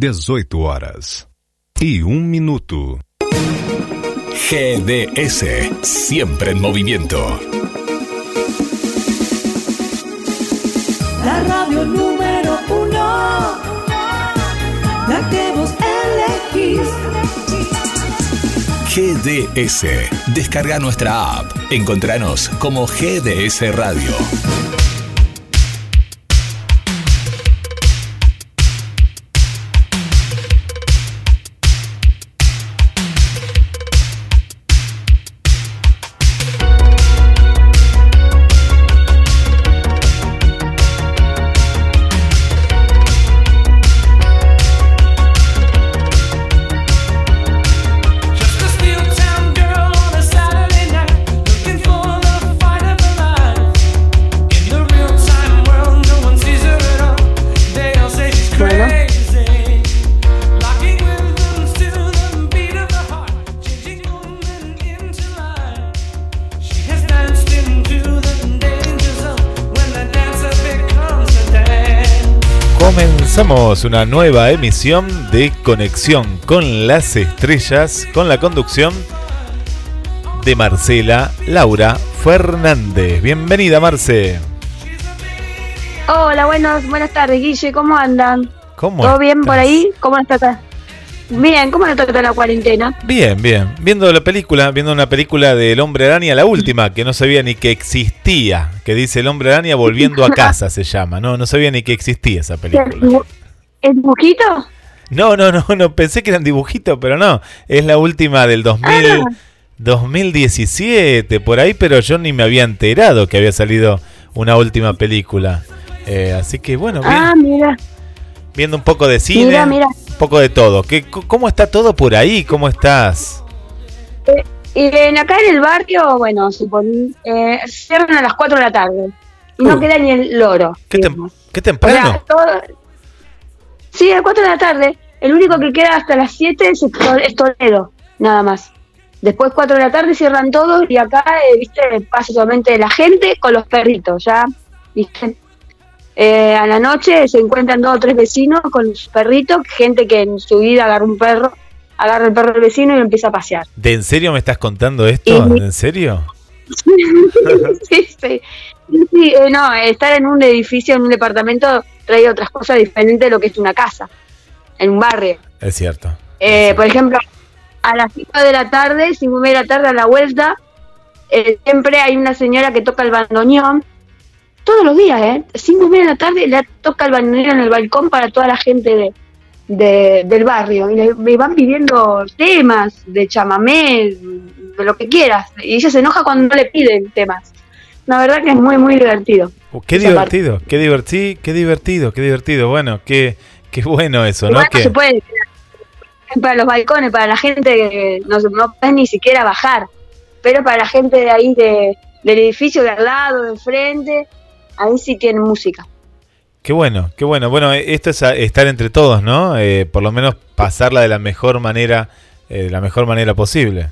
18 horas y un minuto. GDS, siempre en movimiento. La radio número uno, la que vos elegís. GDS, descarga nuestra app. Encontranos como GDS Radio. Comenzamos una nueva emisión de Conexión con las Estrellas con la conducción de Marcela Laura Fernández. Bienvenida Marce. Hola, buenos, buenas tardes, Guille, ¿cómo andan? ¿Cómo ¿Todo bien por ahí? ¿Cómo nos trata? Bien, ¿cómo nos trata la cuarentena? Bien, bien. Viendo la película, viendo una película del Hombre Araña, la última, que no sabía ni que existía, que dice El Hombre Araña volviendo a casa se llama, no, no sabía ni que existía esa película. ¿El dibujito? No, no, no, no, pensé que eran dibujitos, pero no, es la última del 2000, Ah. 2017, por ahí, pero yo ni me había enterado que había salido una última película. Eh, así que bueno, bien, Ah, mira, viendo un poco de cine, mira, mira. un poco de todo. ¿Qué, ¿Cómo está todo por ahí? ¿Cómo estás? Y en acá en el barrio, bueno, supon- eh, cierran a las 4 de la tarde. Y no Uh. queda ni el loro. ¿Qué, tem- O temprano? sea, todo- Sí, a las 4 de la tarde. El único que queda hasta las 7 es, Tol- es Toledo, nada más. Después 4 de la tarde cierran todos y acá, eh, viste, pasa solamente la gente con los perritos, ya, viste. Eh, a la noche se encuentran dos o tres vecinos con sus perritos, gente que en su vida agarra un perro, agarra el perro del vecino y lo empieza a pasear. ¿De en serio me estás contando esto? Y- ¿En serio? sí, sí. Sí, eh, no, estar en un edificio, en un departamento, trae otras cosas diferentes de lo que es una casa, en un barrio. Es cierto. Eh, por ejemplo, a las 5 de la tarde, 5 de la tarde a la vuelta, eh, siempre hay una señora que toca el bandoneón. Todos los días, ¿eh? 5 y media de la tarde le toca el bandoneón en el balcón para toda la gente de, de- del barrio. Y le, le van pidiendo temas de chamamé, de lo que quieras. Y ella se enoja cuando no le piden temas. La verdad que es muy, muy divertido. Uh, qué divertido, qué divertido, qué divertido, qué divertido. Bueno, qué, qué bueno eso, ¿no? Que- se puede para los balcones, para la gente que no, puede ni siquiera bajar, pero para la gente de ahí de, del edificio de al lado, de frente, ahí sí tienen música. Qué bueno, qué bueno. Bueno, eh, esto es estar entre todos, ¿no? Eh, por lo menos pasarla de la mejor manera, eh, de la mejor manera posible.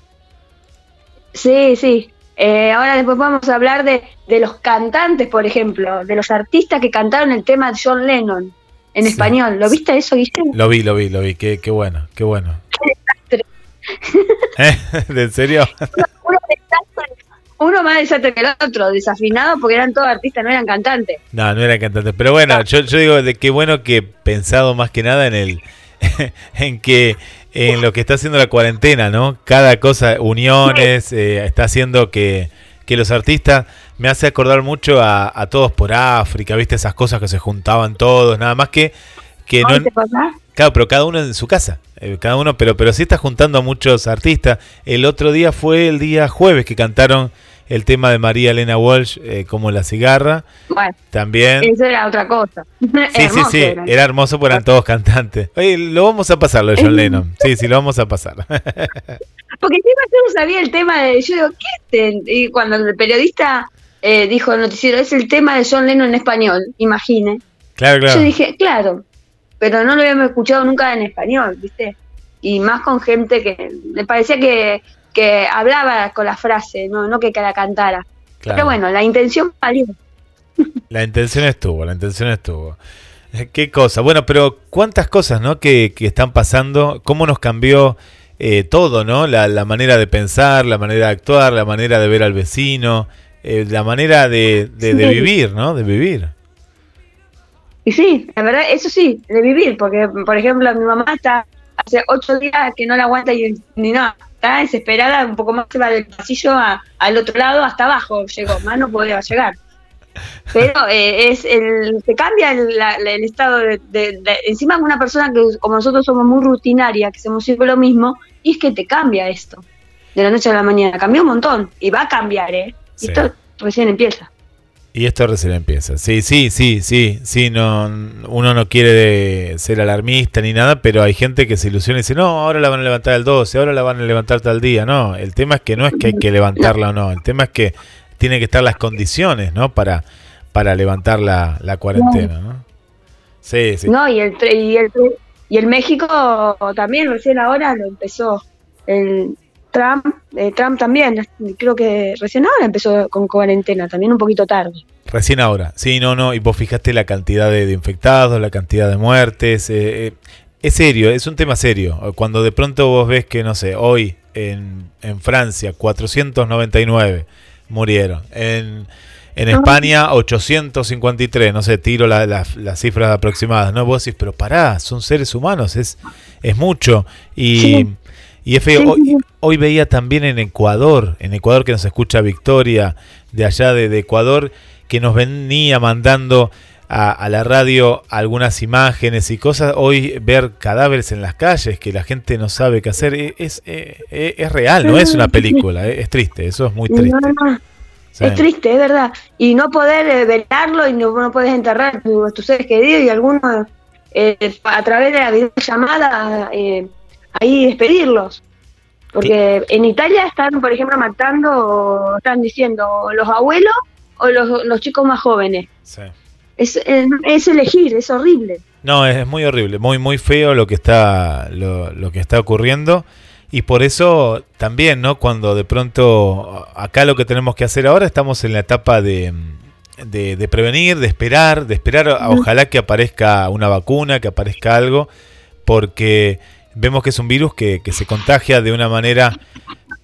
Sí, sí. Eh, ahora después vamos a hablar de, de los cantantes, por ejemplo, de los artistas que cantaron el tema de John Lennon en Sí. español. ¿Lo viste eso, Guillermo? Lo vi, lo vi, lo vi. Qué, qué bueno, qué bueno. ¿Eh? ¿En serio? Uno, desastre- uno más desastre que el otro, desafinado porque eran todos artistas, no eran cantantes. No, no era cantante. Pero bueno, yo, yo digo de qué bueno que pensado más que nada en el en que en lo que está haciendo la cuarentena, ¿no? Cada cosa, uniones, eh, está haciendo que, que los artistas me hace acordar mucho a, a todos por África, ¿viste? Esas cosas que se juntaban todos, nada más que que no, ¿Cómo te pasa? Claro, pero cada uno en su casa. eh, cada uno, pero, pero sí está juntando a muchos artistas. El otro día fue el día jueves que cantaron el tema de María Elena Walsh eh, como la cigarra, Bueno, también. eso era otra cosa. Sí, sí, Hermoso sí, era. era hermoso porque eran todos cantantes. Oye, lo vamos a pasar lo de John Lennon. Sí, sí, lo vamos a pasar. Porque encima yo no sabía el tema de. Yo digo, ¿qué es? este? Y cuando el periodista eh, dijo el noticiero, es el tema de John Lennon en español, imagine. Claro, Yo claro. dije, claro, pero no lo habíamos escuchado nunca en español, ¿viste? Y más con gente que me parecía que, que hablaba con la frase, no, no que la cantara. claro. Pero bueno, la intención valió. La intención estuvo, la intención estuvo. Eh, Qué cosa. Bueno, pero cuántas cosas, ¿no? Que, que están pasando. Cómo nos cambió eh, todo, ¿no? La, la manera de pensar, la manera de actuar, la manera de ver al vecino, eh, la manera de, de- de Sí. vivir, ¿no? De vivir. Y sí, la verdad, eso sí, de vivir, porque por ejemplo mi mamá está hace ocho días que no la aguanta y ni nada, está desesperada, un poco más se va del pasillo a- al otro lado hasta abajo, llegó, más no podía llegar. Pero eh, es el te cambia el, la- el estado de, de- de- encima una persona que como nosotros somos muy rutinaria, que hacemos siempre lo mismo, y es que te cambia esto de la noche a la mañana, cambió un montón y va a cambiar, ¿eh? Y Sí. Esto recién empieza. Y esto recién empieza. Sí, sí, sí, sí, sí, no, uno no quiere ser alarmista ni nada, pero hay gente que se ilusiona y dice, no, ahora la van a levantar el 12, ahora la van a levantar tal día. No, el tema es que no es que hay que levantarla o no, el tema es que tienen que estar las condiciones, ¿no? Para, para levantar la, la cuarentena, ¿no? Sí, sí. No, y el, y el y el México también recién ahora lo empezó el Trump, eh, Trump también, creo que recién ahora empezó con cuarentena, también un poquito tarde. Recién ahora. Sí, no, no. Y vos fijaste la cantidad de, de infectados, la cantidad de muertes. eh, eh, es serio, es un tema serio. Cuando de pronto vos ves que, no sé, hoy en, en Francia 499 murieron. En, en España 853, no sé, tiro la- la- las cifras aproximadas. No, vos decís, pero pará, son seres humanos, es, es mucho. Y, Sí. Y es feo. Sí, Hoy, hoy veía también en Ecuador, en Ecuador que nos escucha Victoria, de allá de, de Ecuador, que nos venía mandando a, a la radio algunas imágenes y cosas. Hoy ver cadáveres en las calles, que la gente no sabe qué hacer, e- es, eh, eh, es real, no es una película, es triste, eso es muy triste. No, no, no, Sí. Es triste, es verdad. Y no poder eh, velarlo y no, no puedes enterrar tu- tus seres queridos y algunos eh, a través de la videollamada eh, ahí despedirlos. Porque en Italia están, por ejemplo, matando, o están diciendo los abuelos o los, los chicos más jóvenes. Sí. Es, es, es elegir, es horrible. No, es, es muy horrible, muy muy feo lo que está lo, lo que está ocurriendo y por eso también, ¿no? Cuando de pronto acá lo que tenemos que hacer ahora estamos en la etapa de, de, de prevenir, de esperar, de esperar ojalá que aparezca una vacuna, que aparezca algo, porque vemos que es un virus que, que se contagia de una manera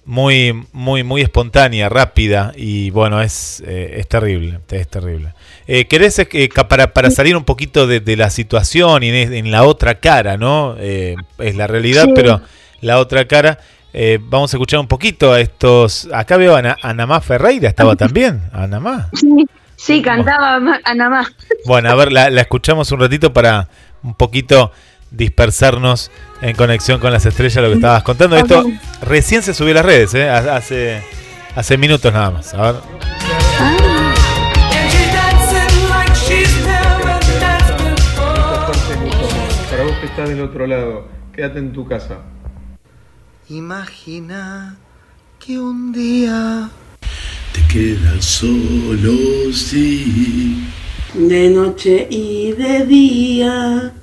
muy muy muy espontánea, rápida y bueno, es, eh, es terrible, es terrible. Eh, ¿Querés eh, para, para salir un poquito de, de la situación y en, en la otra cara, ¿no? Eh, es la realidad, Sí. pero la otra cara, eh, vamos a escuchar un poquito a estos... Acá veo a Ana, Anamá Ferreira, estaba también, Anamá. Sí, sí cantaba ma- Ana más. Bueno, a ver, la, la escuchamos un ratito para un poquito dispersarnos en conexión con las estrellas, lo que estabas contando. Esto recién se subió a las redes, ¿eh? Ha- Hace, hace minutos nada más. A ver. Para vos que estás del otro lado, quédate en tu casa. Imagina que un día Te quedas solo, sí. De noche y de día.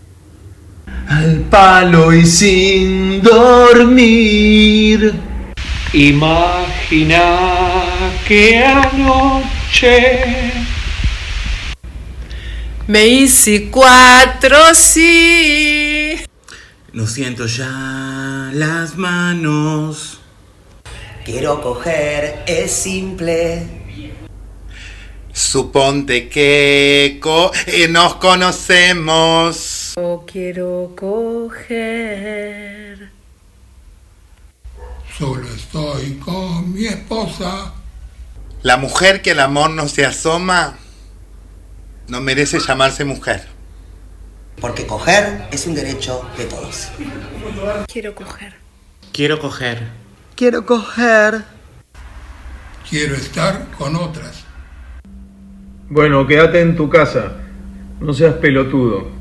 Al palo y sin dormir. Imagina que anoche Me hice cuatro sí. no siento ya las manos. Quiero coger, es simple. Suponte que co- eh, nos conocemos. Yo quiero coger. Solo estoy con mi esposa. La mujer que al amor no se asoma no merece llamarse mujer. Porque coger es un derecho de todos. Quiero coger. Quiero coger. Quiero coger. quiero estar con otras. Bueno, quédate en tu casa. No seas pelotudo.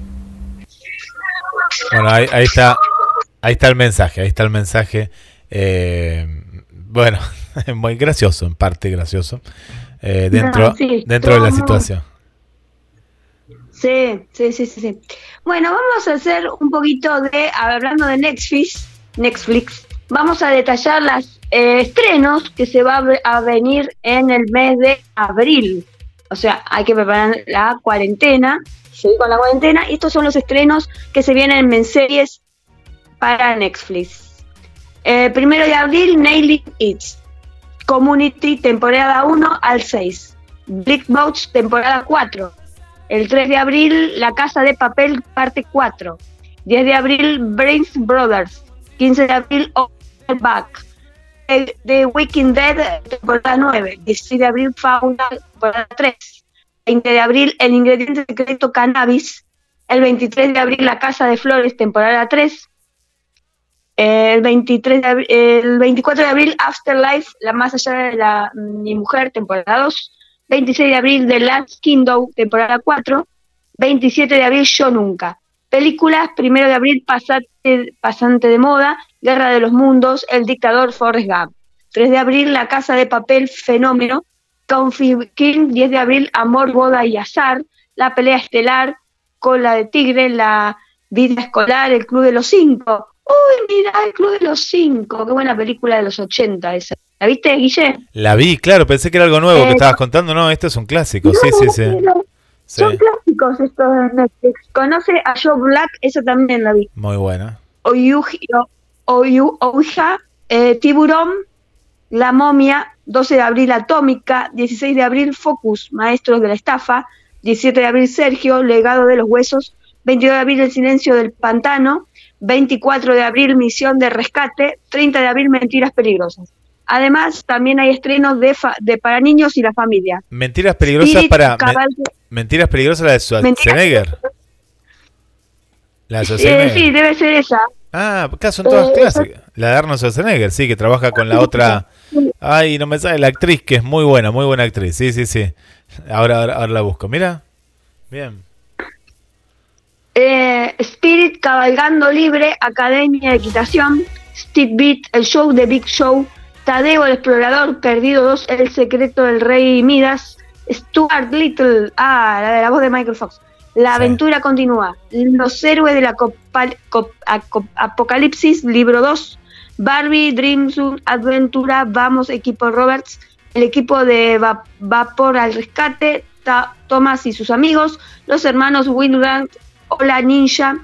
Bueno, ahí, ahí está, ahí está el mensaje, ahí está el mensaje. Eh, bueno, muy gracioso, en parte gracioso, eh, dentro, No, sí, dentro de la situación. Sí, sí, sí, sí, sí. Bueno, vamos a hacer un poquito de, hablando de Netflix, Netflix, vamos a detallar los estrenos que se va a venir en el mes de abril. O sea, hay que preparar la cuarentena, seguir con la cuarentena, y estos son los estrenos que se vienen en series para Netflix. Eh, primero de abril, Nailing It. Community, temporada 1 al 6. Big Boats, temporada 4. El 3 de abril, La Casa de Papel, parte 4. 10 de abril, Brains Brothers. 15 de abril, Back. The, The Walking Dead, temporada 9. 16 de abril, Fauna, temporada 3. 20 de abril, El Ingrediente Secreto Cannabis. El 23 de abril, La Casa de Flores, temporada 3. El, 23 de abril- el 24 de abril, Afterlife, La Más Allá de la Mi Mujer, temporada 2. 26 de abril, The Last Kingdom, temporada 4. 27 de abril, Yo Nunca. Películas, 1 de abril, Pasante, Pasante de Moda, Guerra de los Mundos, El Dictador, Forrest Gump. 3 de abril, La Casa de Papel, Fenómeno. Config King, 10 de abril, Amor, Boda y Azar. La Pelea Estelar, Cola de Tigre, La Vida Escolar, El Club de los Cinco. Uy, mira, El Club de los Cinco. Qué buena película de los 80 esa. ¿La viste, Guille? La vi, claro, pensé que era algo nuevo que Eh, estabas contando. No, esto es un clásico, sí, sí, sí. No, Sí, Son clásicos estos de Netflix. ¿Conoce a Joe Black? Esa también la vi. muy buena. Ouija, eh, Tiburón, La Momia, 12 de abril Atómica, 16 de abril Focus, Maestros de la Estafa, 17 de abril Sergio, Legado de los Huesos, 22 de abril El Silencio del Pantano, 24 de abril Misión de Rescate, 30 de abril Mentiras Peligrosas. Además, también hay estrenos de, fa- de para niños y la familia. Mentiras peligrosas Spirit, para. me- mentiras peligrosas la de Schwarzenegger. La de Eh, sí, debe ser esa. Ah, acá son todas Eh, clásicas. La de Arnold Schwarzenegger, sí, que trabaja con la otra. Ay, no me sale la actriz, que es muy buena, muy buena actriz. Sí, sí, sí. Ahora, ahora, ahora la busco. Mira. Bien. Eh, Spirit Cabalgando Libre, Academia de Equitación, Steve Beat, El Show de Big Show, Tadeo el Explorador, Perdido 2, El Secreto del Rey Midas, Stuart Little, ah, la de la voz de Michael Fox. La aventura continúa. Los héroes de la cop- Apocalipsis, libro 2. Barbie, Dream Zoom, Aventura, Vamos, equipo Roberts. El equipo de Va- Vapor al Rescate, Ta- Thomas y sus amigos. Los hermanos Wingrand, Hola Ninja,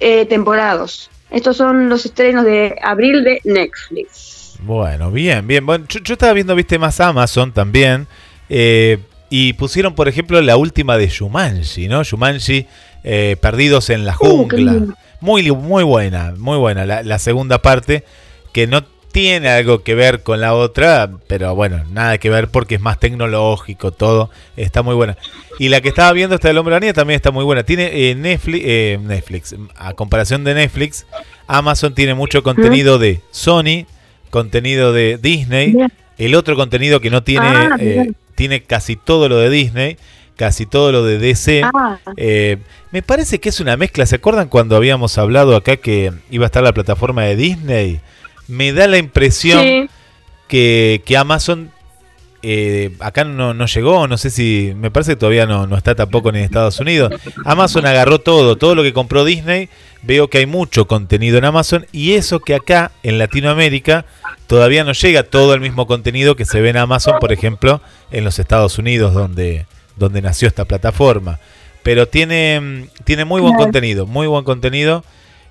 eh, temporada 2. Estos son los estrenos de abril de Netflix. Bueno, bien, bien. Bueno, yo, yo estaba viendo, viste, más Amazon también. eh, y pusieron, por ejemplo, la última de Shumanji, ¿no? Shumanji, eh, Perdidos en la Uh, Jungla. Muy, muy buena, muy buena. La, la segunda parte, que no tiene algo que ver con la otra, pero bueno, nada que ver porque es más tecnológico, todo. Está muy buena. Y la que estaba viendo, esta del Hombre Araña, también está muy buena. Tiene eh, Netflix, eh, Netflix, a comparación de Netflix, Amazon tiene mucho contenido de Sony, contenido de Disney, el otro contenido que no tiene, Ah, eh, tiene casi todo lo de Disney, casi todo lo de DC. Ah. Eh, me parece que es una mezcla. ¿Se acuerdan cuando habíamos hablado acá que iba a estar la plataforma de Disney? Me da la impresión Sí. que, que Amazon eh, acá no, no llegó, no sé si, me parece que todavía no, no está tampoco en Estados Unidos. Amazon agarró todo, todo lo que compró Disney, veo que hay mucho contenido en Amazon y eso que acá en Latinoamérica todavía no llega todo el mismo contenido que se ve en Amazon, por ejemplo, en los Estados Unidos donde, donde nació esta plataforma. Pero tiene, mm, tiene muy buen contenido, muy buen contenido.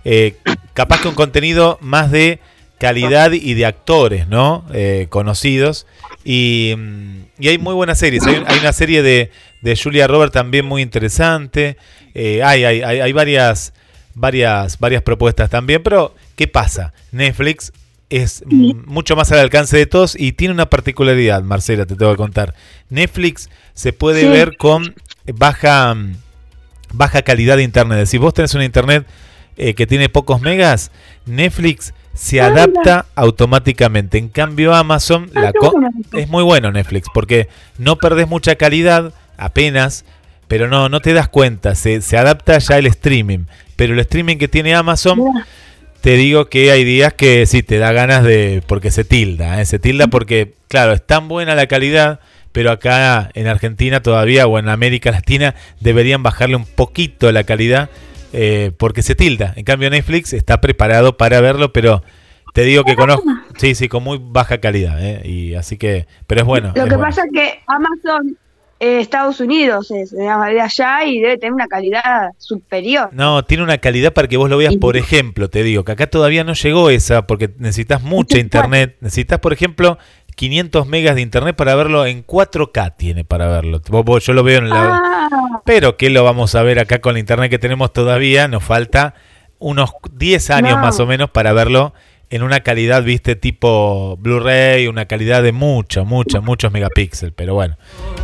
eh, capaz que un contenido más de calidad y de actores, ¿no? Eh, conocidos. Y, mm, y hay muy buenas series. Hay, hay una serie de, de Julia Roberts también muy interesante. Eh, hay, hay, hay, varias, varias, varias propuestas también. Pero, ¿qué pasa? Netflix es mucho más al alcance de todos y tiene una particularidad, Marcela, te tengo que contar. Netflix se puede Sí. ver con baja, mm, baja calidad de internet. Si vos tenés un internet eh, que tiene pocos megas, Netflix se Ah, adapta automáticamente. En cambio, Amazon Ah, la es muy bueno Netflix porque no perdés mucha calidad apenas, pero no, no te das cuenta. Se, se adapta ya el streaming. Pero el streaming que tiene Amazon, te digo que hay días que sí te da ganas de. porque se tilda, ¿eh? se tilda porque, claro, es tan buena la calidad. Pero acá en Argentina todavía o en América Latina deberían bajarle un poquito la calidad eh, porque se tilda. En cambio Netflix está preparado para verlo, pero te digo que conozco, sí, sí, con muy baja calidad, ¿eh? y así que, pero es bueno. Lo es que bueno. pasa es que Amazon eh, Estados Unidos es de allá y debe tener una calidad superior. No, tiene una calidad para que vos lo veas, por ejemplo, te digo, que acá todavía no llegó esa, porque necesitas mucha internet, necesitas, por ejemplo, 500 megas de internet para verlo en 4K tiene para verlo. Yo lo veo en la... Ah, Pero que lo vamos a ver acá con la internet que tenemos todavía, nos falta unos 10 años No. más o menos para verlo en una calidad, viste, tipo Blu-ray, una calidad de mucho, mucho, muchos megapíxeles, pero bueno.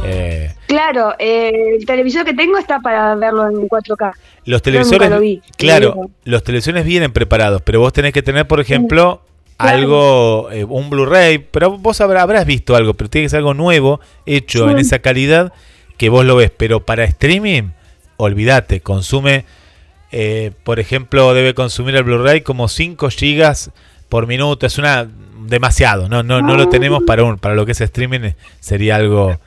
eh, claro, eh, el televisor que tengo está para verlo en 4K. Los televisores, nunca lo vi, claro, los televisores vienen preparados, pero vos tenés que tener, por ejemplo, Claro. algo, eh, un Blu-ray, pero vos habrá- habrás visto algo, pero tiene que ser algo nuevo, hecho Sí. en esa calidad que vos lo ves, pero para streaming, olvídate, consume, eh, por ejemplo, debe consumir el Blu-ray como 5 gigas por minuto, es una demasiado, no, no, no lo tenemos para un, para lo que es streaming eh, sería algo,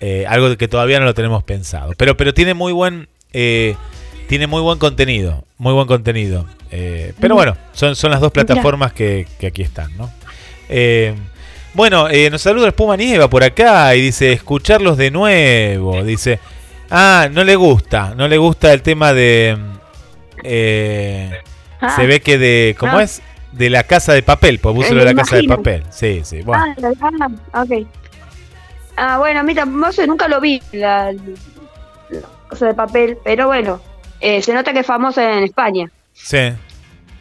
eh, algo que todavía no lo tenemos pensado, pero, pero tiene muy buen, eh, tiene muy buen contenido, muy buen contenido. Eh, pero bueno, son, son las dos plataformas que, que aquí están, ¿no? Eh, bueno, eh, nos saluda Espuma Nieva por acá y dice, escucharlos de nuevo. Dice, ah, no le gusta, no le gusta el tema de... eh, Ah. se ve que de... ¿Cómo Ah. es? De la casa de papel, pues puso Eh, de la me casa de papel. Sí, sí, bueno. Ah, la- ah, ok. Ah, bueno, a mí tampoco, nunca lo vi, la, la cosa de papel, pero bueno, eh, se nota que es famosa en España. Sí.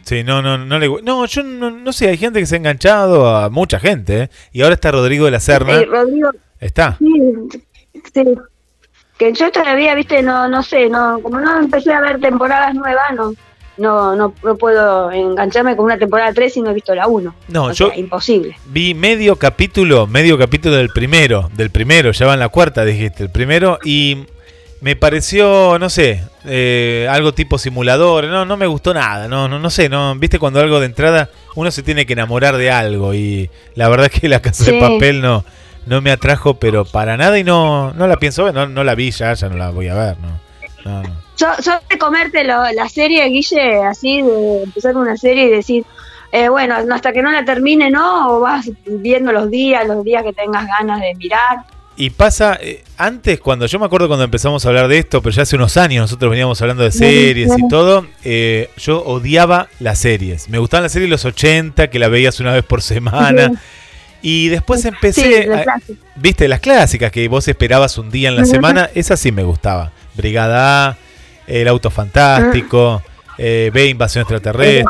Sí, no, no, no le No, yo no, no sé, hay gente que se ha enganchado a mucha gente, ¿eh? Y ahora está Rodrigo de la Serna. Rodrigo, Está. sí, sí. Que yo todavía, viste, no, no sé, no, como no empecé a ver temporadas nuevas, no, no, no, no puedo engancharme con una temporada 3 si no he visto la 1. No, O yo sea, imposible. vi medio capítulo, medio capítulo del primero, del primero, ya va en la cuarta, dijiste, el primero, y me pareció, no sé, eh, algo tipo simulador, no, no me gustó nada, no, no, no sé, no, viste cuando algo de entrada uno se tiene que enamorar de algo y la verdad es que la casa de papel no, no me atrajo, pero para nada y no, no la pienso ver, no, no la vi ya, ya no la voy a ver, no, no, no. Yo, yo de comerte lo- la serie, Guille, así, de empezar una serie y decir, eh, bueno, no, hasta que no la termine, ¿no? O vas viendo los días, los días que tengas ganas de mirar. Y pasa, eh, antes cuando, yo me acuerdo cuando empezamos a hablar de esto, pero ya hace unos años nosotros veníamos hablando de series y todo, eh, yo odiaba las series. Me gustaban las series de los 80, que la veías una vez por semana. Y después empecé, Sí, la a- viste, las clásicas que vos esperabas un día en la semana, esas sí me gustaba. Brigada A, El Auto Fantástico, eh, B, Invasión Extraterrestre.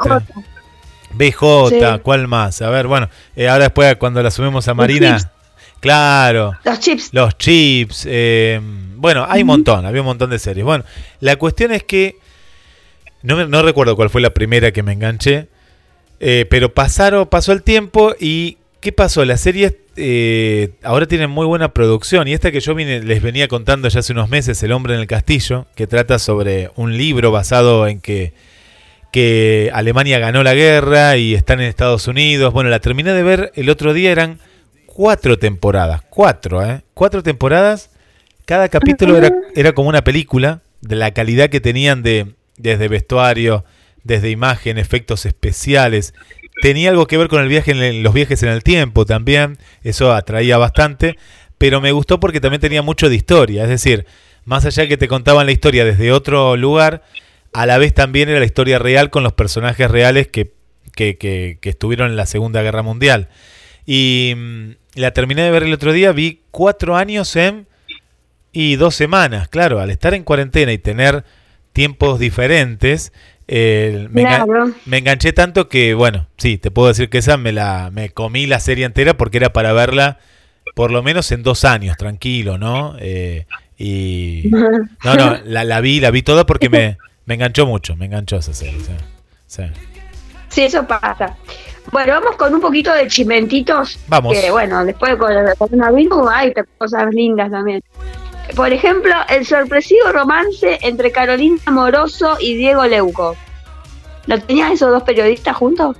BJ, Sí. ¿cuál más? A ver, bueno, eh, ahora después cuando la subimos a Marina. Claro, Los chips. los chips, eh, bueno, hay un montón, había un montón de series. Bueno, la cuestión es que no, me- no recuerdo cuál fue la primera que me enganché, eh, pero pasaron, pasó el tiempo y ¿qué pasó? Las series eh, ahora tienen muy buena producción y esta que yo vine- les venía contando ya hace unos meses, El hombre en el castillo, que trata sobre un libro basado en que que Alemania ganó la guerra y están en Estados Unidos. Bueno, la terminé de ver el otro día, eran cuatro temporadas, cuatro, ¿eh? Cuatro temporadas, cada capítulo era, era como una película, de la calidad que tenían de desde vestuario, desde imagen, efectos especiales. Tenía algo que ver con el viaje en el- los viajes en el tiempo también, eso atraía bastante, pero me gustó porque también tenía mucho de historia, es decir, más allá que te contaban la historia desde otro lugar, a la vez también era la historia real con los personajes reales que, que, que- que estuvieron en la Segunda Guerra Mundial. Y mm, la terminé de ver el otro día, vi cuatro años en y dos semanas, claro, al estar en cuarentena y tener tiempos diferentes, eh, me, engan- me enganché tanto que, bueno, sí, te puedo decir que esa me la me comí la serie entera porque era para verla por lo menos en dos años, tranquilo, ¿no? Eh, y no, no, la, la vi, la vi toda porque me, me enganchó mucho, me enganchó esa serie. sí, sí. Sí, eso pasa. Bueno, vamos con un poquito de chimentitos. Vamos. Que bueno, después con el coronavirus hay cosas lindas también. Por ejemplo, el sorpresivo romance entre Carolina Moroso y Diego Leuco. ¿Lo tenían esos dos periodistas juntos?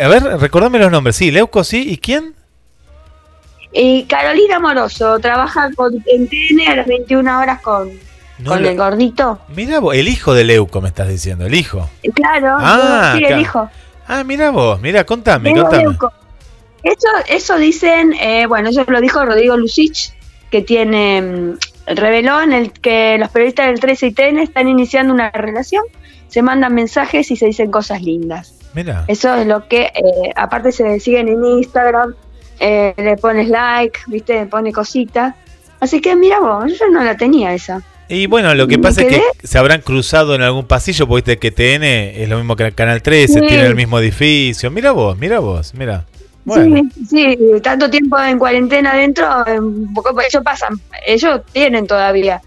A ver, recordame los nombres. Sí, Leuco, sí. ¿Y quién? Y Carolina Moroso trabaja con, en TN a las 21 horas con, No con lo- el gordito. Mira el hijo de Leuco me estás diciendo, el hijo. Claro, Ah, sí, claro. el hijo. Ah, mira vos, mira, contame, contame. Eso, eso dicen, eh, bueno, eso lo dijo Rodrigo Lucich, que tiene, mm, reveló en el que los periodistas del 13 y TN están iniciando una relación, se mandan mensajes y se dicen cosas lindas. Mira. Eso es lo que, eh, aparte se siguen en Instagram, eh, le pones like, viste, pone cositas. Así que mira vos, yo no la tenía esa. Y bueno, lo que pasa es que se habrán cruzado en algún pasillo, porque viste que TN es lo mismo que el Canal 13, Sí. tiene el mismo edificio. Mira vos, mira vos, mira. Bueno, Sí, sí, tanto tiempo en cuarentena adentro, un poco- ellos pasan, ellos tienen todavía,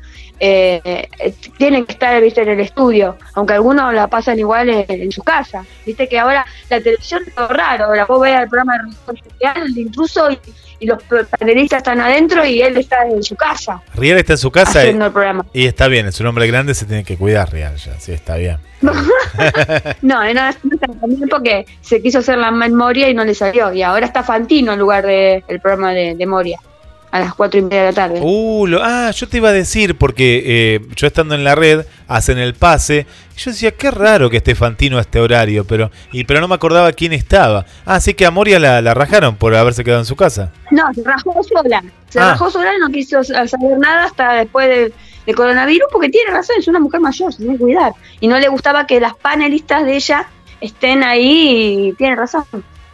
eh, eh, tienen que estar, viste, en el estudio, aunque algunos la pasan igual en, en su casa. Viste que ahora la televisión es todo raro, ahora vos ves el programa de el intruso y, y los panelistas están adentro y él está en su casa Rial está en su casa y, haciendo el programa. y está bien, es un hombre grande, se tiene que cuidar Rial ya, sí, está bien. No, no, no está también porque se quiso hacer la memoria y no le salió. Y ahora está Fantino en lugar del programa de, de Moria, a las cuatro y media de la tarde. Uh, lo- ah, yo te iba a decir, porque eh, yo estando en la red, hacen el pase. y Yo decía, qué raro que esté Fantino a este horario, pero y pero no me acordaba quién estaba. Ah, sí que a Moria la, la rajaron por haberse quedado en su casa. No, se rajó sola. Se Ah. rajó sola y no quiso sa- saber nada hasta después de, de coronavirus porque tiene razón, es una mujer mayor, se tiene que cuidar. Y no le gustaba que las panelistas de ella estén ahí y tiene razón,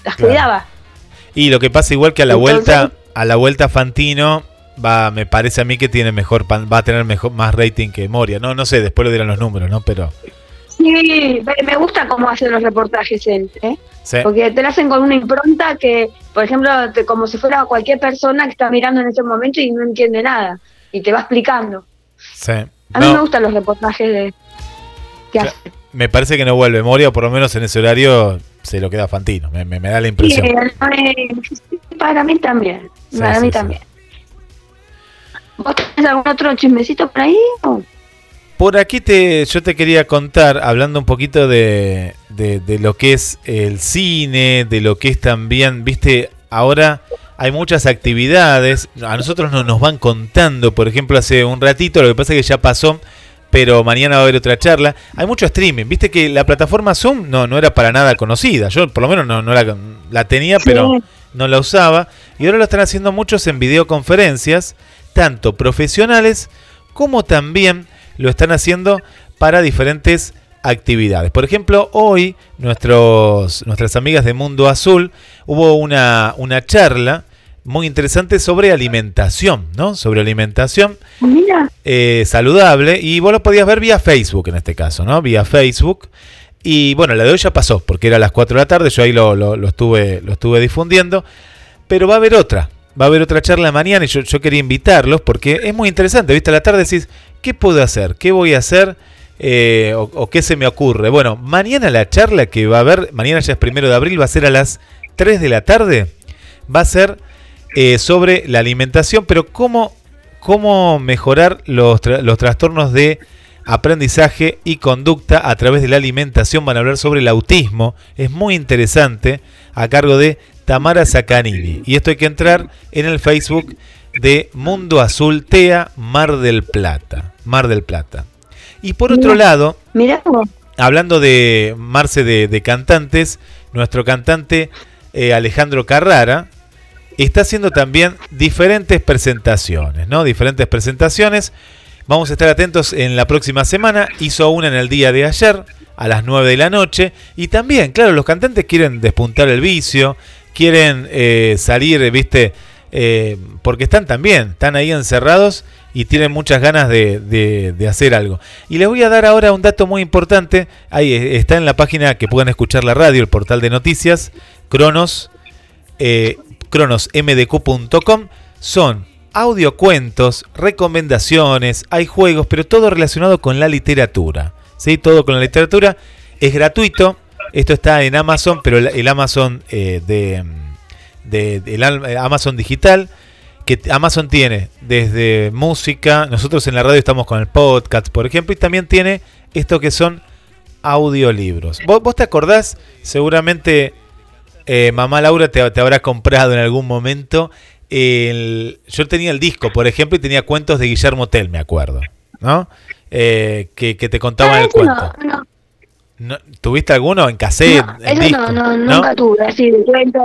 las Claro. cuidaba. Y lo que pasa igual que a la Entonces- vuelta, a la vuelta Fantino va, me parece a mí que tiene mejor va a tener mejor más rating que Moria. No, no sé, después lo dirán los números, ¿no? Pero Sí, me- gusta cómo hacen los reportajes él, ¿eh? sí. Porque te lo hacen con una impronta que, por ejemplo, te- como si fuera cualquier persona que está mirando en ese momento y no entiende nada. Y te va explicando. sí. A mí No, me gustan los reportajes de, que me parece que no vuelve Moria, o por lo menos en ese horario se lo queda Fantino. Me, me- me da la impresión. eh, para mí también. Sí, para sí, mí también. ¿Vos tenés algún otro chismecito por ahí? o? Por aquí te, yo te quería contar, hablando un poquito de, de- de lo que es el cine, de lo que es también, viste, ahora hay muchas actividades, a nosotros no nos van contando, por ejemplo, hace un ratito, lo que pasa es que ya pasó, pero mañana va a haber otra charla, hay mucho streaming, viste que la plataforma Zoom no, no era para nada conocida, yo por lo menos no, no la, la tenía, pero no la usaba, y ahora lo están haciendo muchos en videoconferencias, tanto profesionales como también lo están haciendo para diferentes actividades. Por ejemplo, hoy nuestros, nuestras amigas de Mundo Azul hubo una, una charla muy interesante sobre alimentación, ¿no? Sobre alimentación Mira, eh, saludable y vos lo podías ver vía Facebook en este caso, ¿no? Vía Facebook. Y bueno, la de hoy ya pasó, porque era a las 4 de la tarde, yo ahí lo, lo- lo estuve, lo estuve difundiendo, pero va a haber otra, va a haber otra charla mañana y yo, yo quería invitarlos porque es muy interesante, ¿viste? A la tarde decís, ¿qué puedo hacer? ¿Qué voy a hacer? Eh, o, o qué se me ocurre? Bueno, mañana la charla que va a haber, mañana ya es primero de abril, va a ser a las 3 de la tarde, va a ser eh, sobre la alimentación, pero cómo, cómo mejorar los, tra- los trastornos de aprendizaje y conducta a través de la alimentación. Van a hablar sobre el autismo. Es muy interesante a cargo de Tamara Zacanini. Y esto hay que entrar en el Facebook de Mundo Azul TEA Mar del Plata. Mar del Plata. Y por otro lado, mira vos. hablando de Marce de, de cantantes, nuestro cantante eh, Alejandro Carrara está haciendo también diferentes presentaciones, ¿no? Diferentes presentaciones. Vamos a estar atentos en la próxima semana. Hizo una en el día de ayer, a las 9 de la noche. Y también, claro, los cantantes quieren despuntar el vicio, quieren eh, salir, viste, eh, porque están también, están ahí encerrados y tienen muchas ganas de, hacer algo. Y les voy a dar ahora un dato muy importante. Ahí eh, está en la página que puedan escuchar la radio, el portal de noticias, Cronos, cronosmdq.com. Son audiocuentos, recomendaciones, hay juegos, pero todo relacionado con la literatura. ¿sí? Todo con la literatura. Es gratuito. Esto está en Amazon, pero el, Amazon eh, de, eh, Amazon digital, que Amazon tiene desde música, nosotros en la radio estamos con el podcast, por ejemplo, y también tiene esto que son audiolibros. ¿Vos, vos te acordás? Seguramente eh, mamá Laura te, te habrá comprado en algún momento. el- yo tenía el disco, por ejemplo, y tenía cuentos de Guillermo Tell, me acuerdo. ¿No? Eh, que, que te contaban el cuento. no, ¿Tuviste alguno en cassette? no, en eso disco? no, no, ¿No? nunca tuve así de cuentos.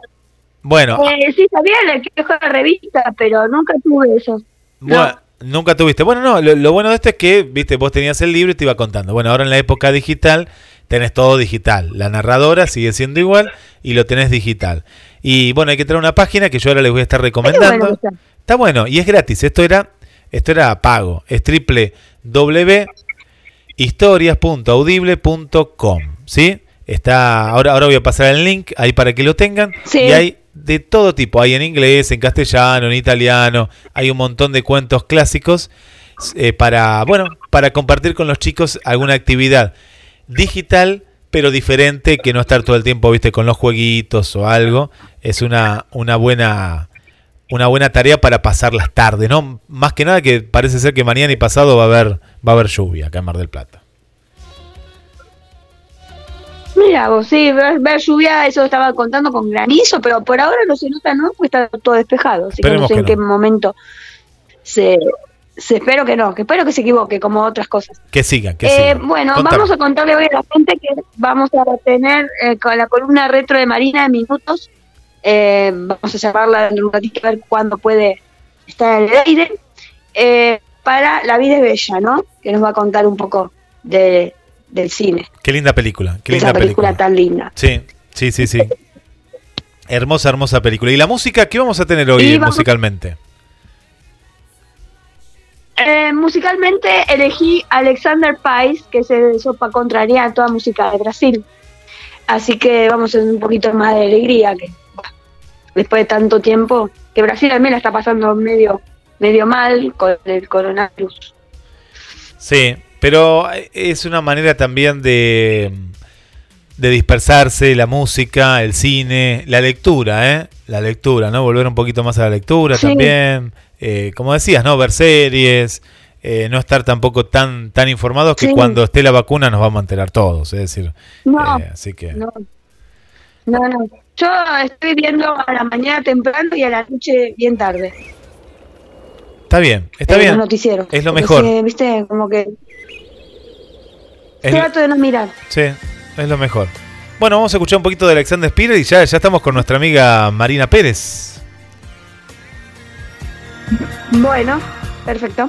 Bueno, Eh, sí, sabía la queja de revista, pero nunca tuve eso. Bueno, nunca tuviste. Bueno, no, lo, lo bueno de esto es que, viste, vos tenías el libro y te iba contando. Bueno, ahora en la época digital tenés todo digital. La narradora sigue siendo igual y lo tenés digital. Y bueno, hay que traer una página que yo ahora les voy a estar recomendando. bueno está. Bueno y es gratis. Esto era esto era pago. Es www.historias.audible.com, ¿sí? Está ahora ahora voy a pasar el link ahí para que lo tengan Sí. y hay de todo tipo, hay en inglés, en castellano, en italiano, hay un montón de cuentos clásicos eh, para, bueno, para compartir con los chicos alguna actividad digital, pero diferente, que no estar todo el tiempo, viste, con los jueguitos o algo. Es una, una buena una buena tarea para pasar las tardes, ¿no? Más que nada que parece ser que mañana y pasado va a haber va a haber lluvia acá en Mar del Plata. Mira, vos sí, ver, ver lluvia, eso estaba contando con granizo, pero por ahora no se nota, ¿no? Pues está todo despejado, así que no sé que en no. qué momento se, se. Espero que no, que espero que se equivoque, como otras cosas. Que sigan, que Eh, sigan. bueno, Contame. vamos a contarle hoy a la gente que vamos a tener eh, con la columna retro de Marina de minutos. Eh, vamos a llamarla dentro de un ratito a ver cuándo puede estar en el aire. Eh, para La vida es bella, ¿no? Que nos va a contar un poco de, del cine, Qué linda película, qué esa linda película, película. tan linda. Sí, sí, sí, sí. Hermosa, hermosa película. ¿Y la música? ¿Qué vamos a tener hoy vamos- musicalmente? Eh, musicalmente elegí Alexander Pais, que se sopa contraria a toda música de Brasil. Así que vamos tener un poquito más de alegría, que después de tanto tiempo, que Brasil también la está pasando medio, medio mal con el coronavirus. Sí, pero es una manera también de, de dispersarse la música, el cine, la lectura, ¿eh? La lectura, ¿no? Volver un poquito más a la lectura Sí. también. Eh, como decías, ¿no? Ver series, eh, no estar tampoco tan, tan informados que Sí. cuando esté la vacuna nos vamos a enterar todos, es decir. No, eh, así que... no, no, no. Yo estoy viendo a la mañana temprano y a la noche bien tarde. Está bien, está eh, bien. Los noticieros. Es lo Porque mejor. sí, Viste, como que Es- trato de no mirar. Sí, es lo mejor. Bueno, vamos a escuchar un poquito de Alexander Spiller y ya, ya estamos con nuestra amiga Marina Pérez. Bueno, perfecto.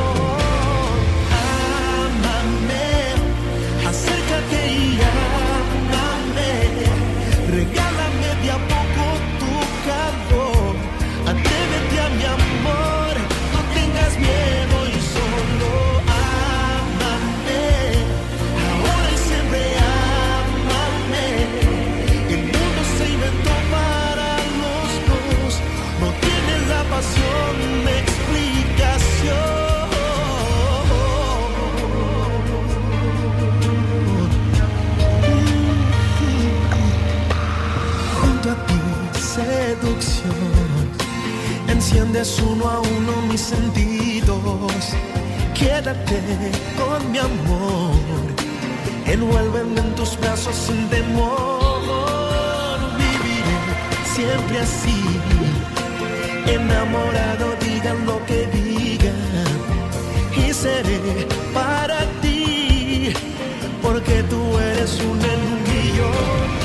Enciendes uno a uno mis sentidos. Quédate con mi amor. Envuélveme en tus brazos sin temor. Viviré siempre así. Enamorado, digan lo que digan. Y seré para ti es una en un millón. Oh,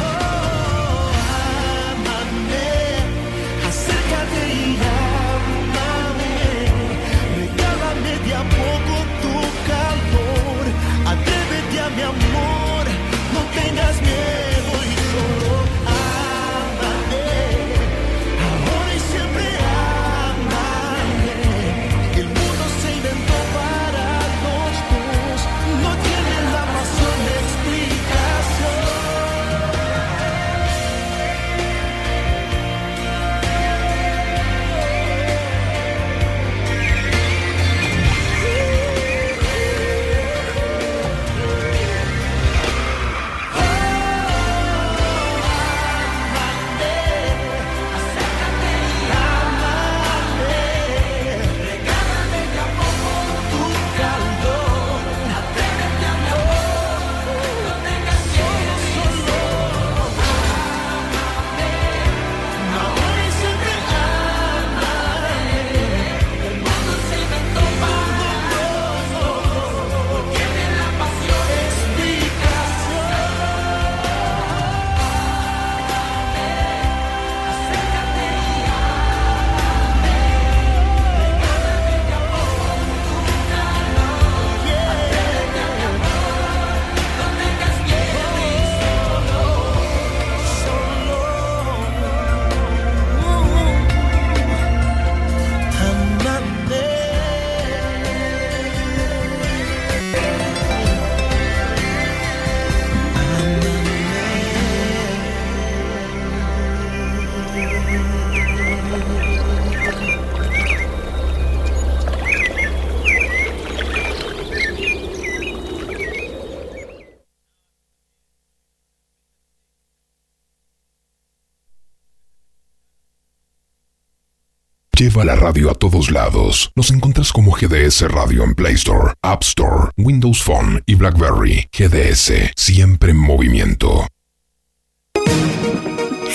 Lleva la radio a todos lados. Nos encuentras como GDS Radio en Play Store, App Store, Windows Phone y BlackBerry. GDS, siempre en movimiento.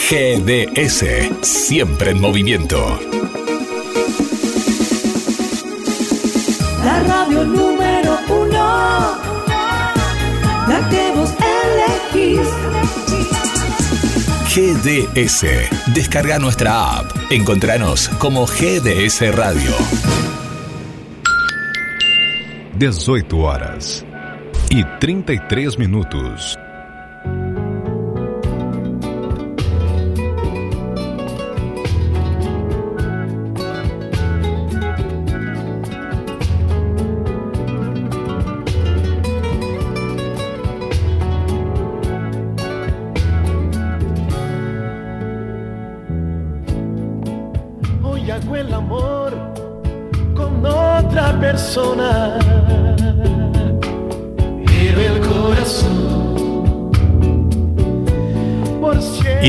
GDS, siempre en movimiento. La radio número uno, la que vos elegís. GDS. Descarga nuestra app. Encontranos como GDS Radio. 18 horas y 33 minutos.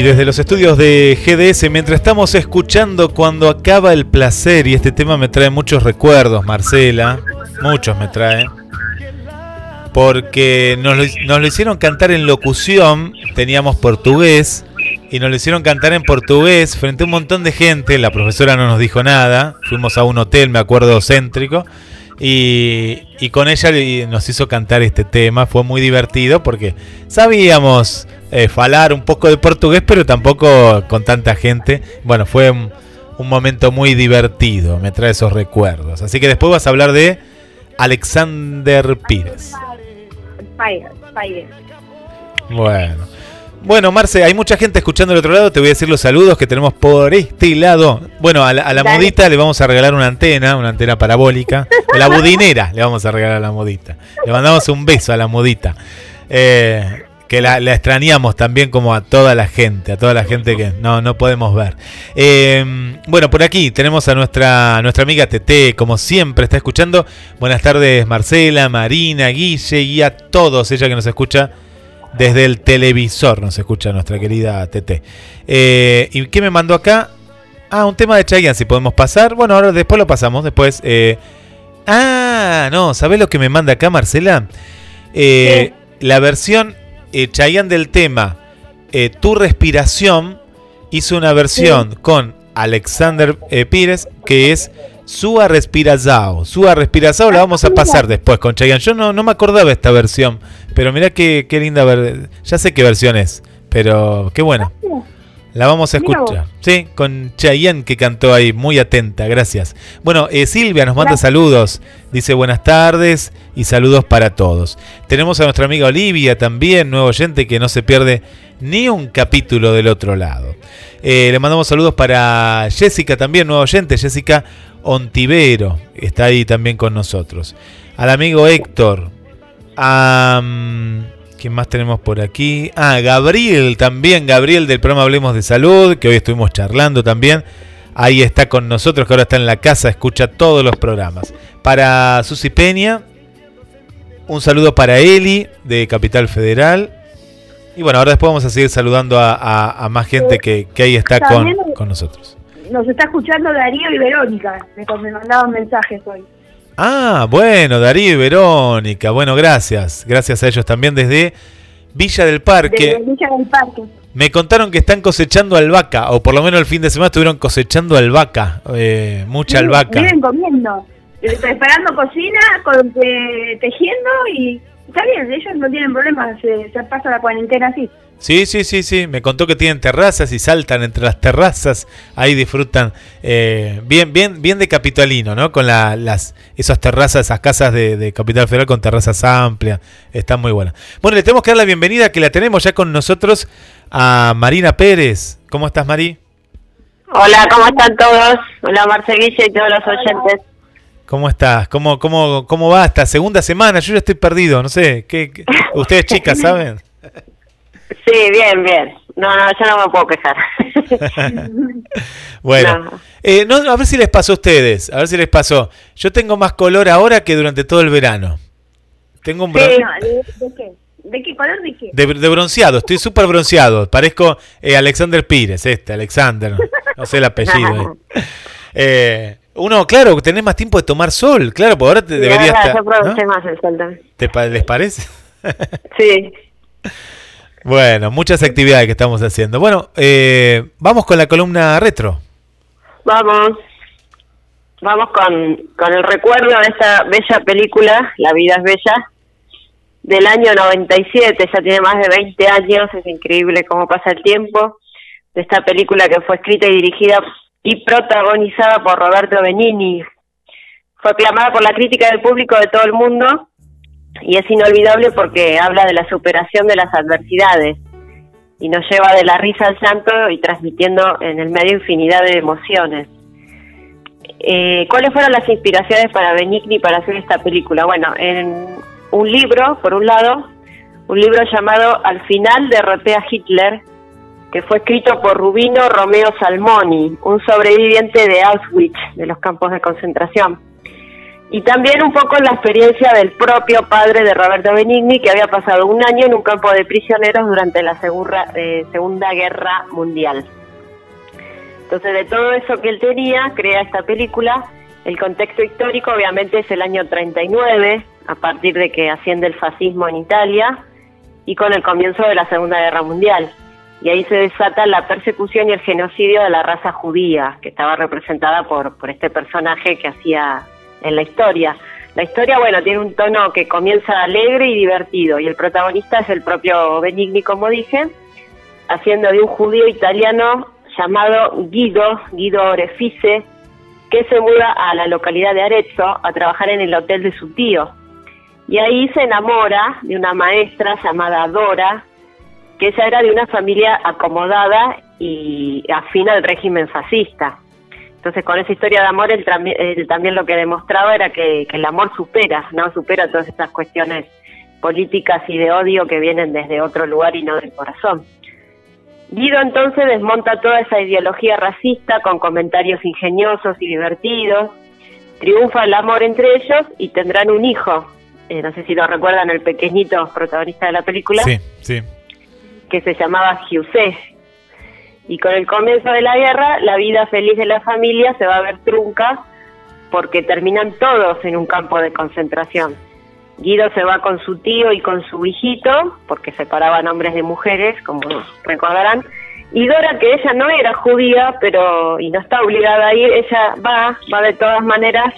Y desde los estudios de GDS, mientras estamos escuchando cuando acaba el placer, y este tema me trae muchos recuerdos, Marcela, muchos me trae, porque nos lo, nos lo hicieron cantar en locución, teníamos portugués, y nos lo hicieron cantar en portugués frente a un montón de gente, la profesora no nos dijo nada, fuimos a un hotel, me acuerdo, céntrico, y, y con ella nos hizo cantar este tema, fue muy divertido porque sabíamos eh, falar un poco de portugués, pero tampoco con tanta gente. Bueno, fue un, un momento muy divertido, me trae esos recuerdos. Así que después vas a hablar de Alexander Pires. Fire. Bueno. Bueno, Marce, hay mucha gente escuchando del otro lado. Te voy a decir los saludos que tenemos por este lado. Bueno, a la, a la Dale. modita le vamos a regalar una antena, una antena parabólica. A la budinera le vamos a regalar a la modita. Le mandamos un beso a la modita. Eh, que la, la extrañamos también como a toda la gente, a toda la gente que no, no podemos ver. Eh, bueno, por aquí tenemos a nuestra, nuestra amiga Tete, como siempre está escuchando. Buenas tardes Marcela, Marina, Guille y a todos, ella que nos escucha desde el televisor, nos escucha nuestra querida Tete. Eh, ¿Y qué me mandó acá? Ah, un tema de Chayanne, si podemos pasar. Bueno, ahora después lo pasamos, después... eh, Ah, no, ¿sabés lo que me manda acá Marcela? Eh, La versión Chayanne del tema Tu respiración hizo una versión con Alexander Pires que es Sua Respirazao. Sua Respirazao la vamos a pasar después con Chayanne. Yo no, no me acordaba esta versión, pero mirá qué, qué linda ver. Ya sé qué versión es, pero qué buena. La vamos a escuchar. Sí, con Chayanne que cantó ahí, muy atenta, gracias. Bueno, eh, Silvia nos manda saludos. Dice buenas tardes y saludos para todos. Tenemos a nuestra amiga Olivia también, nuevo oyente que no se pierde ni un capítulo del otro lado. Eh, le mandamos saludos para Jessica también, nuevo oyente, Jessica Ontivero, está ahí también con nosotros. Al amigo Héctor. A, ¿Quién más tenemos por aquí? Ah, Gabriel también, Gabriel del programa Hablemos de Salud, que hoy estuvimos charlando también. Ahí está con nosotros, que ahora está en la casa, escucha todos los programas. Para Susi Peña, un saludo para Eli de Capital Federal. Y bueno, ahora después vamos a seguir saludando a, a- a más gente que, que ahí está con, con nosotros. Nos está escuchando Darío y Verónica. Me, me mandaban mensajes hoy. Ah, bueno, Darío y Verónica. Bueno, gracias. Gracias a ellos también desde Villa del Parque. De Villa del Parque. Me contaron que están cosechando albahaca, o por lo menos el fin de semana estuvieron cosechando albaca, eh, mucha Viven- albahaca. Viven comiendo. eh, Preparando cocina, con, eh, tejiendo y está bien, ellos no tienen problemas, se, se pasa la cuarentena así. Sí, sí, sí, sí. Me contó que tienen terrazas y saltan entre las terrazas. Ahí disfrutan eh, bien, bien, bien de capitalino, ¿no? Con la- las esas terrazas, esas casas de, de Capital Federal con terrazas amplias. Están muy buenas. Bueno, le tenemos que dar la bienvenida que la tenemos ya con nosotros a Marina Pérez. ¿Cómo estás, Mari? Hola, ¿cómo están todos? Hola, Marcelilla y todos los oyentes. ¿Cómo estás? ¿Cómo, cómo, cómo va esta segunda semana? Yo ya estoy perdido, no sé. ¿qué, qué- ustedes chicas saben? Sí, bien, bien. No, no, yo no me puedo quejar. Bueno, No. eh, no, a ver si les pasó a ustedes, a ver si les pasó. Yo tengo más color ahora que durante todo el verano. Tengo un bron- Sí, no, ¿de, qué? ¿De qué color de qué? de, de bronceado, estoy súper bronceado. Parezco eh, Alexander Pires, este, Alexander, no sé el apellido. eh. Eh, uno, claro, tenés más tiempo de tomar sol, claro, porque ahora te Sí, debería es verdad, estar. Yo ¿no? más el sol también. ¿Te ¿Les parece? Sí. Bueno, muchas actividades que estamos haciendo. Bueno, eh, vamos con la columna retro. Vamos. Vamos con, con el recuerdo de esta bella película, La vida es bella, del año 97, ya tiene más de 20 años, es increíble cómo pasa el tiempo, de esta película que fue escrita y dirigida y protagonizada por Roberto Benigni. Fue aclamada por la crítica del público de todo el mundo y es inolvidable porque habla de la superación de las adversidades y nos lleva de la risa al llanto y transmitiendo en el medio infinidad de emociones. Eh, ¿Cuáles fueron las inspiraciones para Benigni para hacer esta película? Bueno, en un libro, por un lado, un libro llamado Al final derroté a Hitler, que fue escrito por Rubino Romeo Salmoni, un sobreviviente de Auschwitz, de los campos de concentración. Y también un poco la experiencia del propio padre de Roberto Benigni, que había pasado un año en un campo de prisioneros durante la Segunda, eh, segunda Guerra Mundial. Entonces, de todo eso que él tenía, crea esta película. El contexto histórico, obviamente, es el año 39, a partir de que asciende el fascismo en Italia y con el comienzo de la Segunda Guerra Mundial. Y ahí se desata la persecución y el genocidio de la raza judía, que estaba representada por, por este personaje que hacía en la historia. La historia, bueno, tiene un tono que comienza alegre y divertido, y el protagonista es el propio Benigni, como dije, haciendo de un judío italiano llamado Guido, Guido Orefice, que se muda a la localidad de Arezzo a trabajar en el hotel de su tío. Y ahí se enamora de una maestra llamada Dora, que ella era de una familia acomodada y afín al régimen fascista. Entonces, con esa historia de amor, él, también- él también lo que demostraba era que, que el amor supera, ¿no? Supera todas estas cuestiones políticas y de odio que vienen desde otro lugar y no del corazón. Guido entonces desmonta toda esa ideología racista con comentarios ingeniosos y divertidos. Triunfa el amor entre ellos y tendrán un hijo. Eh, no sé si lo recuerdan, el pequeñito protagonista de la película Sí, sí. que se llamaba Giuseppe. Y con el comienzo de la guerra, la vida feliz de la familia se va a ver trunca porque terminan todos en un campo de concentración. Guido se va con su tío y con su hijito, porque separaban hombres de mujeres, como recordarán, Y Dora, que ella no era judía, pero y no está obligada a ir, ella va, va de todas maneras